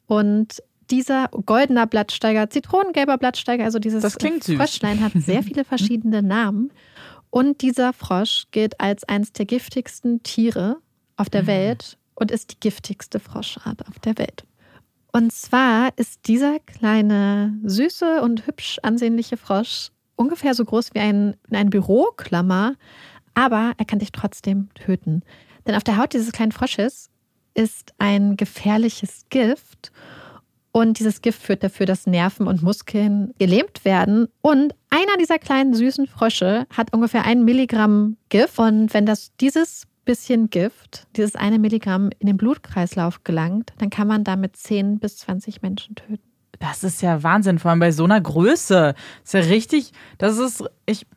und dieser goldener Blattsteiger, zitronengelber Blattsteiger, also dieses das klingt Fröschlein hat sehr viele verschiedene Namen. Und dieser Frosch gilt als eines der giftigsten Tiere auf der mhm. Welt und ist die giftigste Froschart auf der Welt. Und zwar ist dieser kleine, süße und hübsch ansehnliche Frosch ungefähr so groß wie ein, ein Büroklammer, aber er kann dich trotzdem töten. Denn auf der Haut dieses kleinen Frosches ist ein gefährliches Gift und dieses Gift führt dafür, dass Nerven und Muskeln gelähmt werden. Und einer dieser kleinen süßen Frösche hat ungefähr ein Milligramm Gift. Und wenn das dieses bisschen Gift, dieses eine Milligramm in den Blutkreislauf gelangt, dann kann man damit 10 bis 20 Menschen töten. Das ist ja Wahnsinn, vor allem bei so einer Größe. Das ist ja richtig, das ist, ich,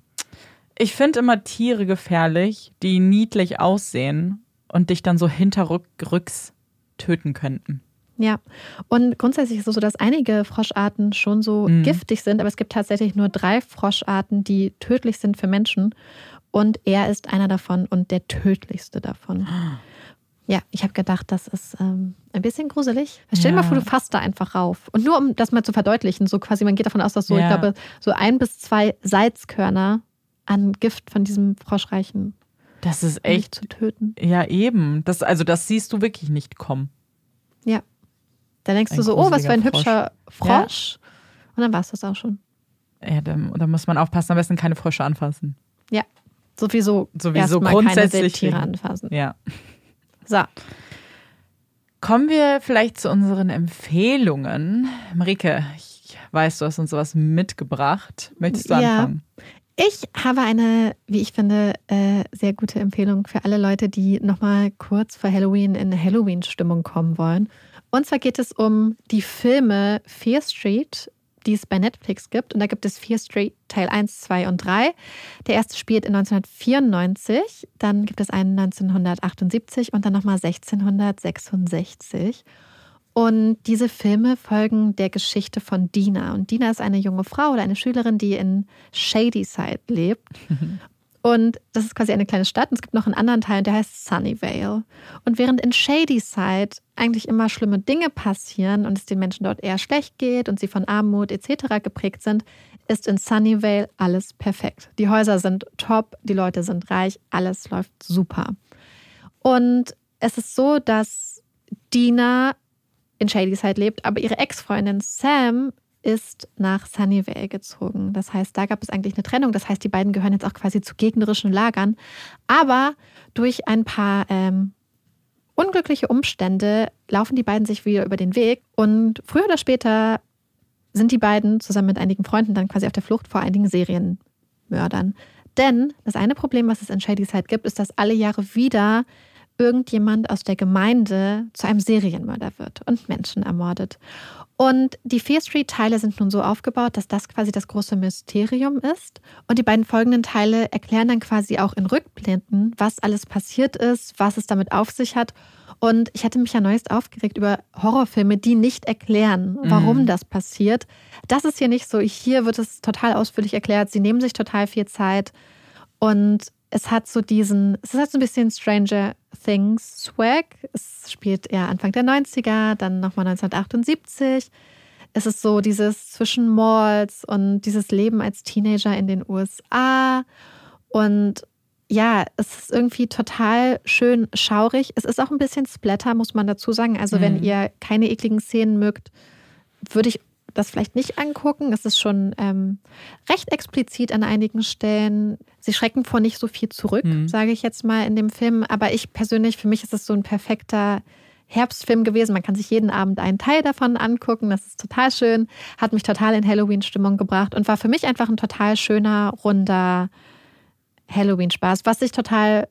ich finde immer Tiere gefährlich, die niedlich aussehen und dich dann so hinterrücks töten könnten. Ja, und grundsätzlich ist es so, dass einige Froscharten schon so mhm. giftig sind, aber es gibt tatsächlich nur drei Froscharten, die tödlich sind für Menschen. Und er ist einer davon und der tödlichste davon. Ja, ich habe gedacht, das ist ähm, ein bisschen gruselig. Stell dir ja. mal vor, du fasst da einfach rauf. Und nur um das mal zu verdeutlichen, so quasi, man geht davon aus, dass so, ja. ich glaube, so ein bis zwei Salzkörner an Gift von diesem Frosch reichen. Das ist echt. zu töten. Ja, eben. Das, also, das siehst du wirklich nicht kommen. Ja. Da denkst ein du so, oh, was für ein Frosch. hübscher Frosch. Ja. Und dann war es das auch schon. Ja, da, da muss man aufpassen, am besten keine Frösche anfassen. Ja, Sowieso, Sowieso grundsätzlich keine Tiere anfassen. Ja. So. Kommen wir vielleicht zu unseren Empfehlungen. Marike, ich weiß, du hast uns sowas mitgebracht. Möchtest du ja. anfangen? Ich habe eine, wie ich finde, äh, sehr gute Empfehlung für alle Leute, die nochmal kurz vor Halloween in Halloween-Stimmung kommen wollen. Und zwar geht es um die Filme Fear Street die es bei Netflix gibt. Und da gibt es Fear Street Teil 1, 2 und 3. Der erste spielt in 1994, dann gibt es einen 1978 und dann nochmal 1666. Und diese Filme folgen der Geschichte von Dina. Und Dina ist eine junge Frau oder eine Schülerin, die in Shadyside lebt. Und das ist quasi eine kleine Stadt. Und es gibt noch einen anderen Teil, der heißt Sunnyvale. Und während in Shadyside eigentlich immer schlimme Dinge passieren und es den Menschen dort eher schlecht geht und sie von Armut etc. geprägt sind, ist in Sunnyvale alles perfekt. Die Häuser sind top, die Leute sind reich, alles läuft super. Und es ist so, dass Dina in Shadyside lebt, aber ihre Ex-Freundin Sam ist nach Sunnyvale gezogen. Das heißt, da gab es eigentlich eine Trennung. Das heißt, die beiden gehören jetzt auch quasi zu gegnerischen Lagern. Aber durch ein paar ähm, unglückliche Umstände laufen die beiden sich wieder über den Weg. Und früher oder später sind die beiden zusammen mit einigen Freunden dann quasi auf der Flucht vor einigen Serienmördern. Denn das eine Problem, was es in Shadyside gibt, ist, dass alle Jahre wieder irgendjemand aus der Gemeinde zu einem Serienmörder wird und Menschen ermordet. Und die Fear Street-Teile sind nun so aufgebaut, dass das quasi das große Mysterium ist. Und die beiden folgenden Teile erklären dann quasi auch in Rückblenden, was alles passiert ist, was es damit auf sich hat Und ich hatte mich ja neuest aufgeregt über Horrorfilme, die nicht erklären, warum mhm. das passiert. Das ist hier nicht so. Hier wird es total ausführlich erklärt. Sie nehmen sich total viel Zeit. Und es hat so diesen, es hat so ein bisschen Stranger Things Swag. Es spielt eher Anfang der 90er, dann nochmal 1978. Es ist so dieses zwischen Malls und dieses Leben als Teenager in den USA. Und ja, es ist irgendwie total schön schaurig. Es ist auch ein bisschen Splatter, muss man dazu sagen. Also, mhm. wenn ihr keine ekligen Szenen mögt, würde ich das vielleicht nicht angucken. Es ist schon ähm, recht explizit an einigen Stellen. Sie schrecken vor nicht so viel zurück, mhm. sage ich jetzt mal in dem Film. Aber ich persönlich, für mich ist es so ein perfekter Herbstfilm gewesen. Man kann sich jeden Abend einen Teil davon angucken. Das ist total schön. Hat mich total in Halloween-Stimmung gebracht und war für mich einfach ein total schöner, runder Halloween-Spaß, was sich total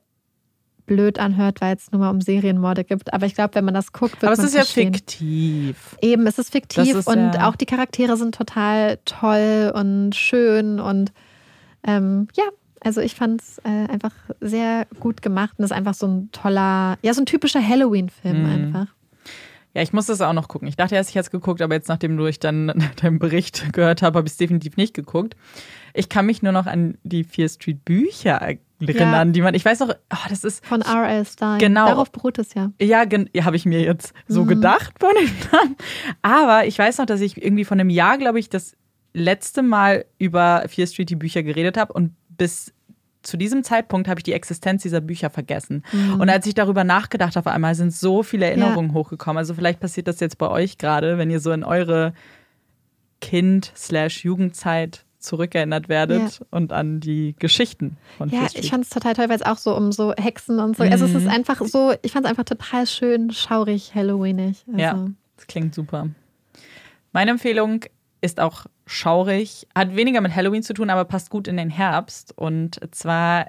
blöd anhört, weil es nur mal um Serienmorde gibt. Aber ich glaube, wenn man das guckt, wird Aber man es ist verstehen. ja fiktiv. Eben, es ist fiktiv ist und ja auch die Charaktere sind total toll und schön und ähm, ja, also ich fand es äh, einfach sehr gut gemacht und ist einfach so ein toller, ja, so ein typischer Halloween-Film mhm. einfach. Ja, ich muss das auch noch gucken. Ich dachte erst, ich hätte es geguckt, aber jetzt, nachdem ich dann deinen Bericht gehört habe, habe ich es definitiv nicht geguckt. Ich kann mich nur noch an die Fear Street Bücher ja. die man, ich weiß noch, oh, das ist. Von R.L. Stein. Genau. Darauf beruht es ja. Ja, ja habe ich mir jetzt so mhm. gedacht von dem Namen. Aber ich weiß noch, dass ich irgendwie von einem Jahr, glaube ich, das letzte Mal über Fear Street die Bücher geredet habe und bis zu diesem Zeitpunkt habe ich die Existenz dieser Bücher vergessen. Mhm. Und als ich darüber nachgedacht habe, auf einmal sind so viele Erinnerungen ja. hochgekommen. Also vielleicht passiert das jetzt bei euch gerade, wenn ihr so in eure Kind-Jugendzeit zurückerinnert werdet ja. und an die Geschichten von Ja, ich fand es total toll, weil es auch so um so Hexen und so. Mhm. Also es ist mhm. einfach so, ich fand es einfach total schön, schaurig, Halloweenig. Also. Ja, das klingt super. Meine Empfehlung ist auch schaurig, hat weniger mit Halloween zu tun, aber passt gut in den Herbst. Und zwar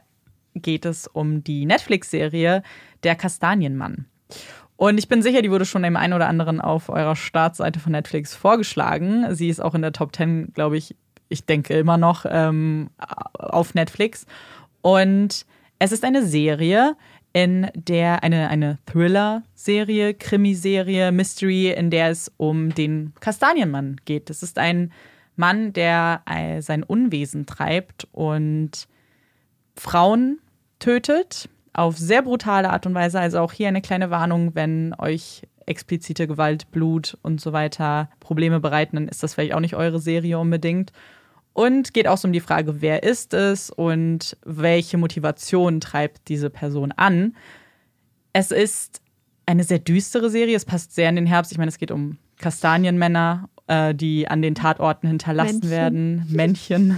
geht es um die Netflix-Serie Der Kastanienmann. Und ich bin sicher, die wurde schon dem einen oder anderen auf eurer Startseite von Netflix vorgeschlagen. Sie ist auch in der Top 10, glaube ich, ich denke immer noch ähm, auf Netflix. Und es ist eine Serie, in der eine, eine Thriller-Serie, Krimiserie, Mystery, in der es um den Kastanienmann geht. Das ist ein Mann, der äh, sein Unwesen treibt und Frauen tötet auf sehr brutale Art und Weise. Also auch hier eine kleine Warnung, wenn euch explizite Gewalt, Blut und so weiter Probleme bereiten, dann ist das vielleicht auch nicht eure Serie unbedingt. Und geht auch so um die Frage, wer ist es und welche Motivation treibt diese Person an. Es ist eine sehr düstere Serie, es passt sehr in den Herbst. Ich meine, es geht um Kastanienmänner, äh, die an den Tatorten hinterlassen Männchen. werden, Männchen.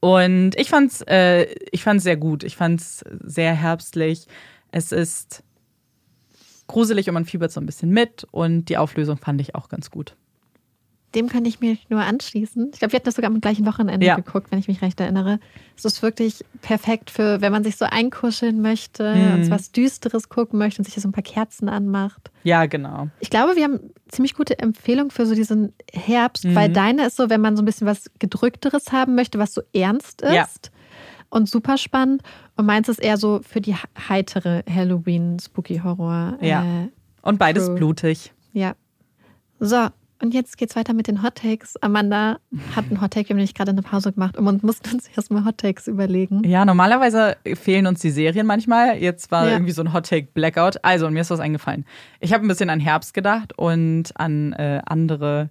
Und ich fand's, äh, ich fand's sehr gut. Ich fand's sehr herbstlich. Es ist gruselig und man fiebert so ein bisschen mit. Und die Auflösung fand ich auch ganz gut dem kann ich mich nur anschließen. Ich glaube, wir hatten das sogar am gleichen Wochenende ja. geguckt, wenn ich mich recht erinnere. Es ist wirklich perfekt für, wenn man sich so einkuscheln möchte mhm. und was Düsteres gucken möchte und sich so ein paar Kerzen anmacht. Ja, genau. Ich glaube, wir haben ziemlich gute Empfehlung für so diesen Herbst, mhm. weil deine ist so, wenn man so ein bisschen was Gedrückteres haben möchte, was so ernst ist. Ja. Und super spannend. Und meins ist eher so für die heitere Halloween-Spooky-Horror. Ja. Äh, und beides Crew. blutig. Ja. So, und jetzt geht's weiter mit den Hot Takes. Amanda hat einen Hot Take, wir haben nämlich gerade eine Pause gemacht und mussten uns erstmal Hot Takes überlegen. Ja, normalerweise fehlen uns die Serien manchmal. Jetzt war ja. irgendwie so ein Hot Take Blackout. Also, und mir ist was eingefallen. Ich habe ein bisschen an Herbst gedacht und an äh, andere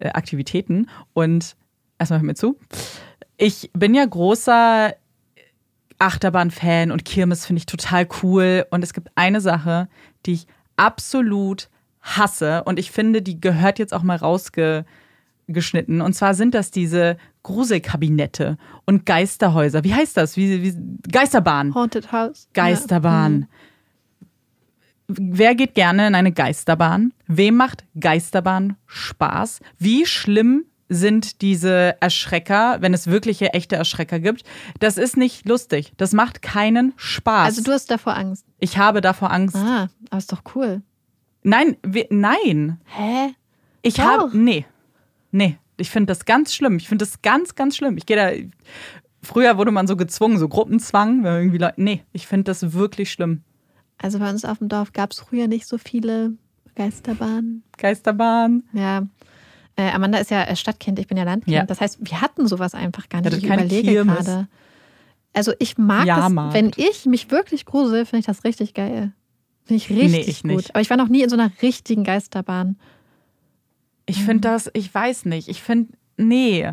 äh, Aktivitäten. Und erstmal hör mir zu. Ich bin ja großer Achterbahn-Fan und Kirmes finde ich total cool. Und es gibt eine Sache, die ich absolut hasse und ich finde, die gehört jetzt auch mal rausgeschnitten. Und zwar sind das diese Gruselkabinette und Geisterhäuser. Wie heißt das? Wie, wie Geisterbahn. Haunted House. Geisterbahn. Ja. Mhm. Wer geht gerne in eine Geisterbahn? Wem macht Geisterbahn Spaß? Wie schlimm sind diese Erschrecker, wenn es wirkliche echte Erschrecker gibt. Das ist nicht lustig. Das macht keinen Spaß. Also du hast davor Angst. Ich habe davor Angst. Ah, aber ist doch cool. Nein, wir, nein. Hä? Ich habe. Nee. Nee. Ich finde das ganz schlimm. Ich finde das ganz, ganz schlimm. Ich gehe da. Früher wurde man so gezwungen, so Gruppenzwang, wenn irgendwie Leute. Nee, ich finde das wirklich schlimm. Also bei uns auf dem Dorf gab es früher nicht so viele Geisterbahnen. Geisterbahn. Ja. Äh, Amanda ist ja Stadtkind, ich bin ja Landkind. Ja. Das heißt, wir hatten sowas einfach gar nicht. Ich überlege gerade. Also ich mag Jahrmarkt. das, wenn ich mich wirklich grusel, finde ich das richtig geil. Finde ich richtig Nee, ich gut. nicht. Aber ich war noch nie in so einer richtigen Geisterbahn. Ich Mhm. finde das, ich weiß nicht. Ich finde, nee.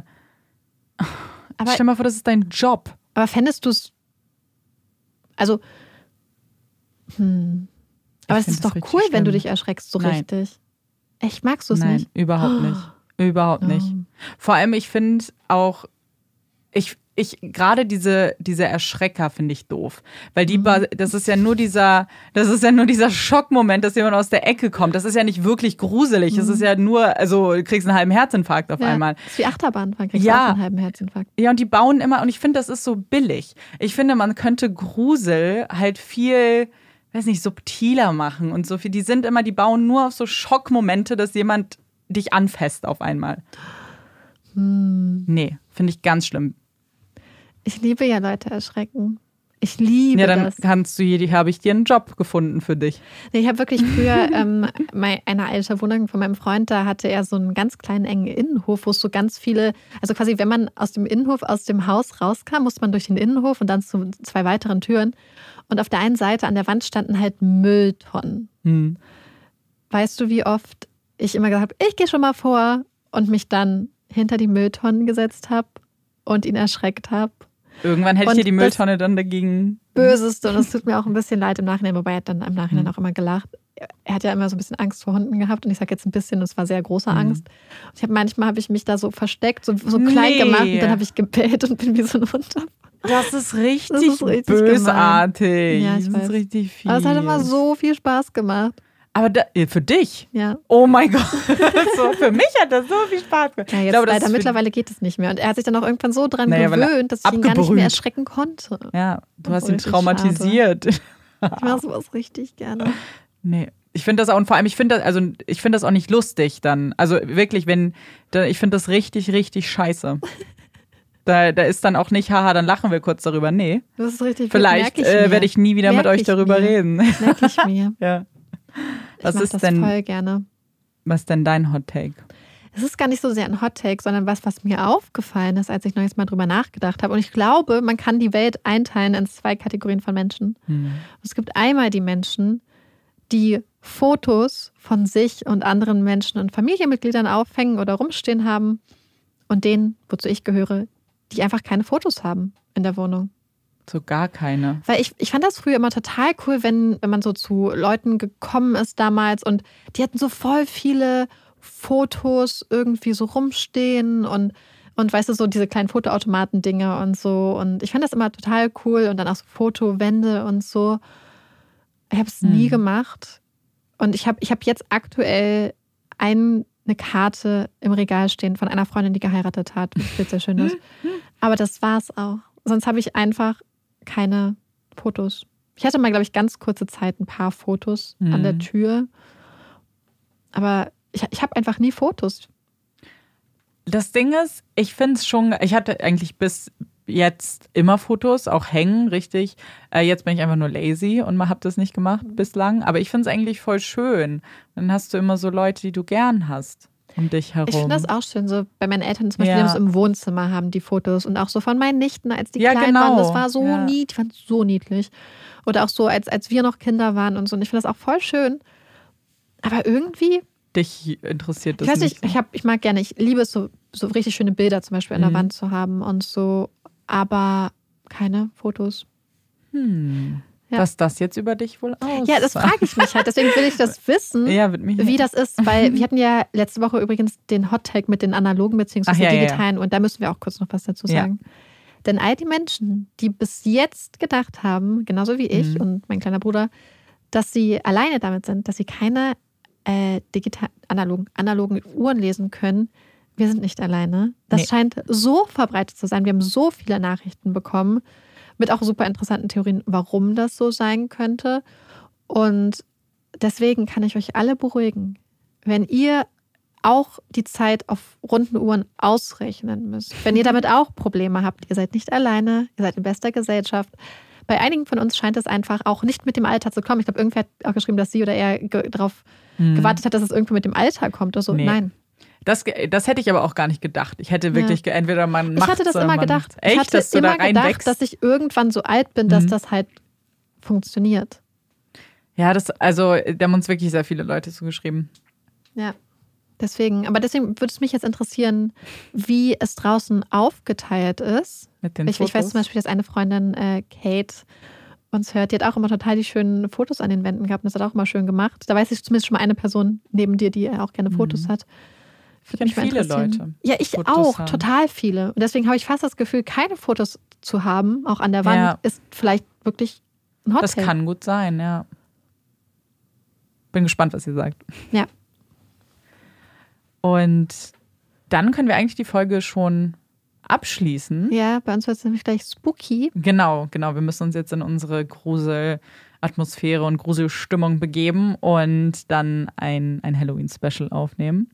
Aber, Stell mal vor, das ist dein Job. aber fändest du es. Also. Hm. Aber es ist doch cool, wenn du schlimm. dich erschreckst, so Nein. richtig. Echt, magst du es Nein, nicht? überhaupt nicht. Überhaupt nicht. Oh. Vor allem, ich finde auch, ich, ich, gerade diese, diese Erschrecker finde ich doof. Weil die, Mhm. das ist ja nur dieser, das ist ja nur dieser Schockmoment, dass jemand aus der Ecke kommt. Das ist ja nicht wirklich gruselig. Es ist ja nur, also du kriegst einen halben Herzinfarkt auf Mhm. Ja, einmal. Das ist wie Achterbahnfahren, kriegst Ja. du auch einen halben Herzinfarkt. Ja, und die bauen immer, und ich finde, das ist so billig. Ich finde, man könnte Grusel halt viel, weiß nicht, subtiler machen und so viel. Die sind immer, die bauen nur auf so Schockmomente, dass jemand dich anfasst auf einmal. Hm. Nee, finde ich ganz schlimm. Ich liebe ja Leute erschrecken. Ich liebe Ja, dann das. kannst du hier, habe ich dir einen Job gefunden für dich. Ich habe wirklich früher ähm, mei- eine alte Wohnung von meinem Freund, da hatte er so einen ganz kleinen engen Innenhof, wo es so ganz viele, also quasi, wenn man aus dem Innenhof, aus dem Haus rauskam, musste man durch den Innenhof und dann zu zwei weiteren Türen. Und auf der einen Seite an der Wand standen halt Mülltonnen. Hm. Weißt du, wie oft ich immer gesagt habe, ich gehe schon mal vor und mich dann hinter die Mülltonnen gesetzt habe und ihn erschreckt habe? Irgendwann hätte Und ich dir die Mülltonne dann dagegen. Böseste und es tut mir auch ein bisschen leid im Nachhinein, wobei er hat dann im Nachhinein Mhm. auch immer gelacht. Er hat ja immer so ein bisschen Angst vor Hunden gehabt und ich sage jetzt ein bisschen, das war sehr große Mhm. Angst. Und ich habe manchmal habe ich mich da so versteckt, so, so klein Nee. gemacht und dann habe ich gebellt und bin wie so ein Hund. Das ist richtig, Das ist richtig bösartig. Ja, ich das weiß. ist richtig viel. Aber es hat immer so viel Spaß gemacht. Aber da, äh, für dich? Ja. Oh mein Gott. so, für mich hat das so viel Spaß gemacht. Ja, Ich jetzt glaube, das leider mittlerweile geht es nicht mehr. Und er hat sich dann auch irgendwann so dran Naja, gewöhnt, dass ich ihn gar nicht mehr erschrecken konnte. Ja, du hast ihn traumatisiert. Ich mache sowas richtig gerne. Nee. Ich finde das auch, und vor allem, ich finde das, also ich finde das auch nicht lustig dann. Also wirklich, wenn, ich finde das richtig, richtig scheiße. Da, da ist dann auch nicht, haha, dann lachen wir kurz darüber. Nee. Das ist richtig Vielleicht ich äh, werde ich nie wieder mit Merk euch ich darüber mir. reden. Merke ich mir. ja. Ich Was mach ist das denn, voll gerne. was ist denn dein Hot Take? Es ist gar nicht so sehr ein Hot Take, sondern was, was mir aufgefallen ist, als ich neues Mal drüber nachgedacht habe. Und ich glaube, man kann die Welt einteilen in zwei Kategorien von Menschen. Hm. Es gibt einmal die Menschen, die Fotos von sich und anderen Menschen und Familienmitgliedern aufhängen oder rumstehen haben und denen, wozu ich gehöre, die einfach keine Fotos haben in der Wohnung. So gar keine. Weil ich, ich fand das früher immer total cool, wenn, wenn man so zu Leuten gekommen ist damals und die hatten so voll viele Fotos irgendwie so rumstehen und, und weißt du, so diese kleinen Fotoautomaten-Dinge und so. Und ich fand das immer total cool und dann auch so Fotowände und so. Ich habe es nie Hm. gemacht. Und ich habe ich hab jetzt aktuell ein, eine Karte im Regal stehen von einer Freundin, die geheiratet hat, was sehr, sehr schön ist. Aber das war's auch. Sonst habe ich einfach keine Fotos. Ich hatte mal, glaube ich, ganz kurze Zeit ein paar Fotos an der Mhm. Tür. Aber ich, ich habe einfach nie Fotos. Das Ding ist, ich finde es schon, ich hatte eigentlich bis jetzt immer Fotos, auch hängen, richtig. Äh, jetzt bin ich einfach nur lazy und habe das nicht gemacht bislang. Aber ich finde es eigentlich voll schön. Dann hast du immer so Leute, die du gern hast um dich herum. Ich finde das auch schön. So bei meinen Eltern zum Beispiel, Ja. im Wohnzimmer haben die Fotos und auch so von meinen Nichten, als die Ja, klein genau. waren. Das war so Ja. niedlich, ich fand es so niedlich. Oder auch so, als, als wir noch Kinder waren und so. Und ich finde das auch voll schön. Aber irgendwie, Dich interessiert das ich weiß nicht. nicht, ich, hab, ich mag gerne, ich liebe es so, so richtig schöne Bilder zum Beispiel an der Mhm. Wand zu haben und so, aber keine Fotos. Hm. Ja. Was das jetzt über dich wohl aus? Ja, das frage ich mich halt. Deswegen will ich das wissen. Ja, wie das ist, weil wir hatten ja letzte Woche übrigens den Hot Tag mit den analogen bzw. Ja, digitalen und da müssen wir auch kurz noch was dazu sagen. Denn all die Menschen, die bis jetzt gedacht haben, genauso wie ich Mhm. und mein kleiner Bruder, dass sie alleine damit sind, dass sie keine äh, digital analogen, analogen Uhren lesen können, wir sind nicht alleine. Das Nee. scheint so verbreitet zu sein. Wir haben so viele Nachrichten bekommen mit auch super interessanten Theorien, warum das so sein könnte. Und deswegen kann ich euch alle beruhigen. Wenn ihr auch die Zeit auf runden Uhren ausrechnen müsst, wenn ihr damit auch Probleme habt, ihr seid nicht alleine, ihr seid in bester Gesellschaft. bei einigen von uns scheint es einfach auch nicht mit dem Alter zu kommen. Ich glaube, irgendwer hat auch geschrieben, dass sie oder er ge darauf hm. gewartet hat, dass es irgendwie mit dem Alter kommt oder so. Nee. Nein. Das, das hätte ich aber auch gar nicht gedacht. Ich hätte wirklich ja. entweder man macht Ich hatte das immer gedacht. Echt, ich hatte dass immer da gedacht, dass ich irgendwann so alt bin, dass mhm. das halt funktioniert. Ja, das, also, da haben uns wirklich sehr viele Leute zugeschrieben. Ja. Deswegen, aber deswegen würde es mich jetzt interessieren, wie es draußen aufgeteilt ist. Mit den ich, Fotos? ich weiß zum Beispiel, dass eine Freundin, äh, Kate, uns hört, die hat auch immer total die schönen Fotos an den Wänden gehabt und das hat auch immer schön gemacht. Da weiß ich zumindest schon mal eine Person neben dir, die auch gerne Fotos mhm. hat. Ich kenne viele Leute. Ja, ich Fotos auch, haben. total viele. Und deswegen habe ich fast das Gefühl, keine Fotos zu haben, auch an der Wand, ja. ist vielleicht wirklich ein Hotel. Das kann gut sein, ja. Bin gespannt, was ihr sagt. Ja. Und dann können wir eigentlich die Folge schon abschließen. Ja, bei uns wird es nämlich gleich spooky. Genau, genau. Wir müssen uns jetzt in unsere Grusel-Atmosphäre und Gruselstimmung begeben und dann ein, ein Halloween-Special aufnehmen.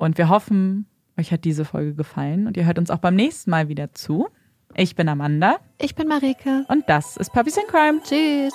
Und wir hoffen, euch hat diese Folge gefallen und ihr hört uns auch beim nächsten Mal wieder zu. Ich bin Amanda. Ich bin Marike. Und das ist Puppies in Crime. Tschüss.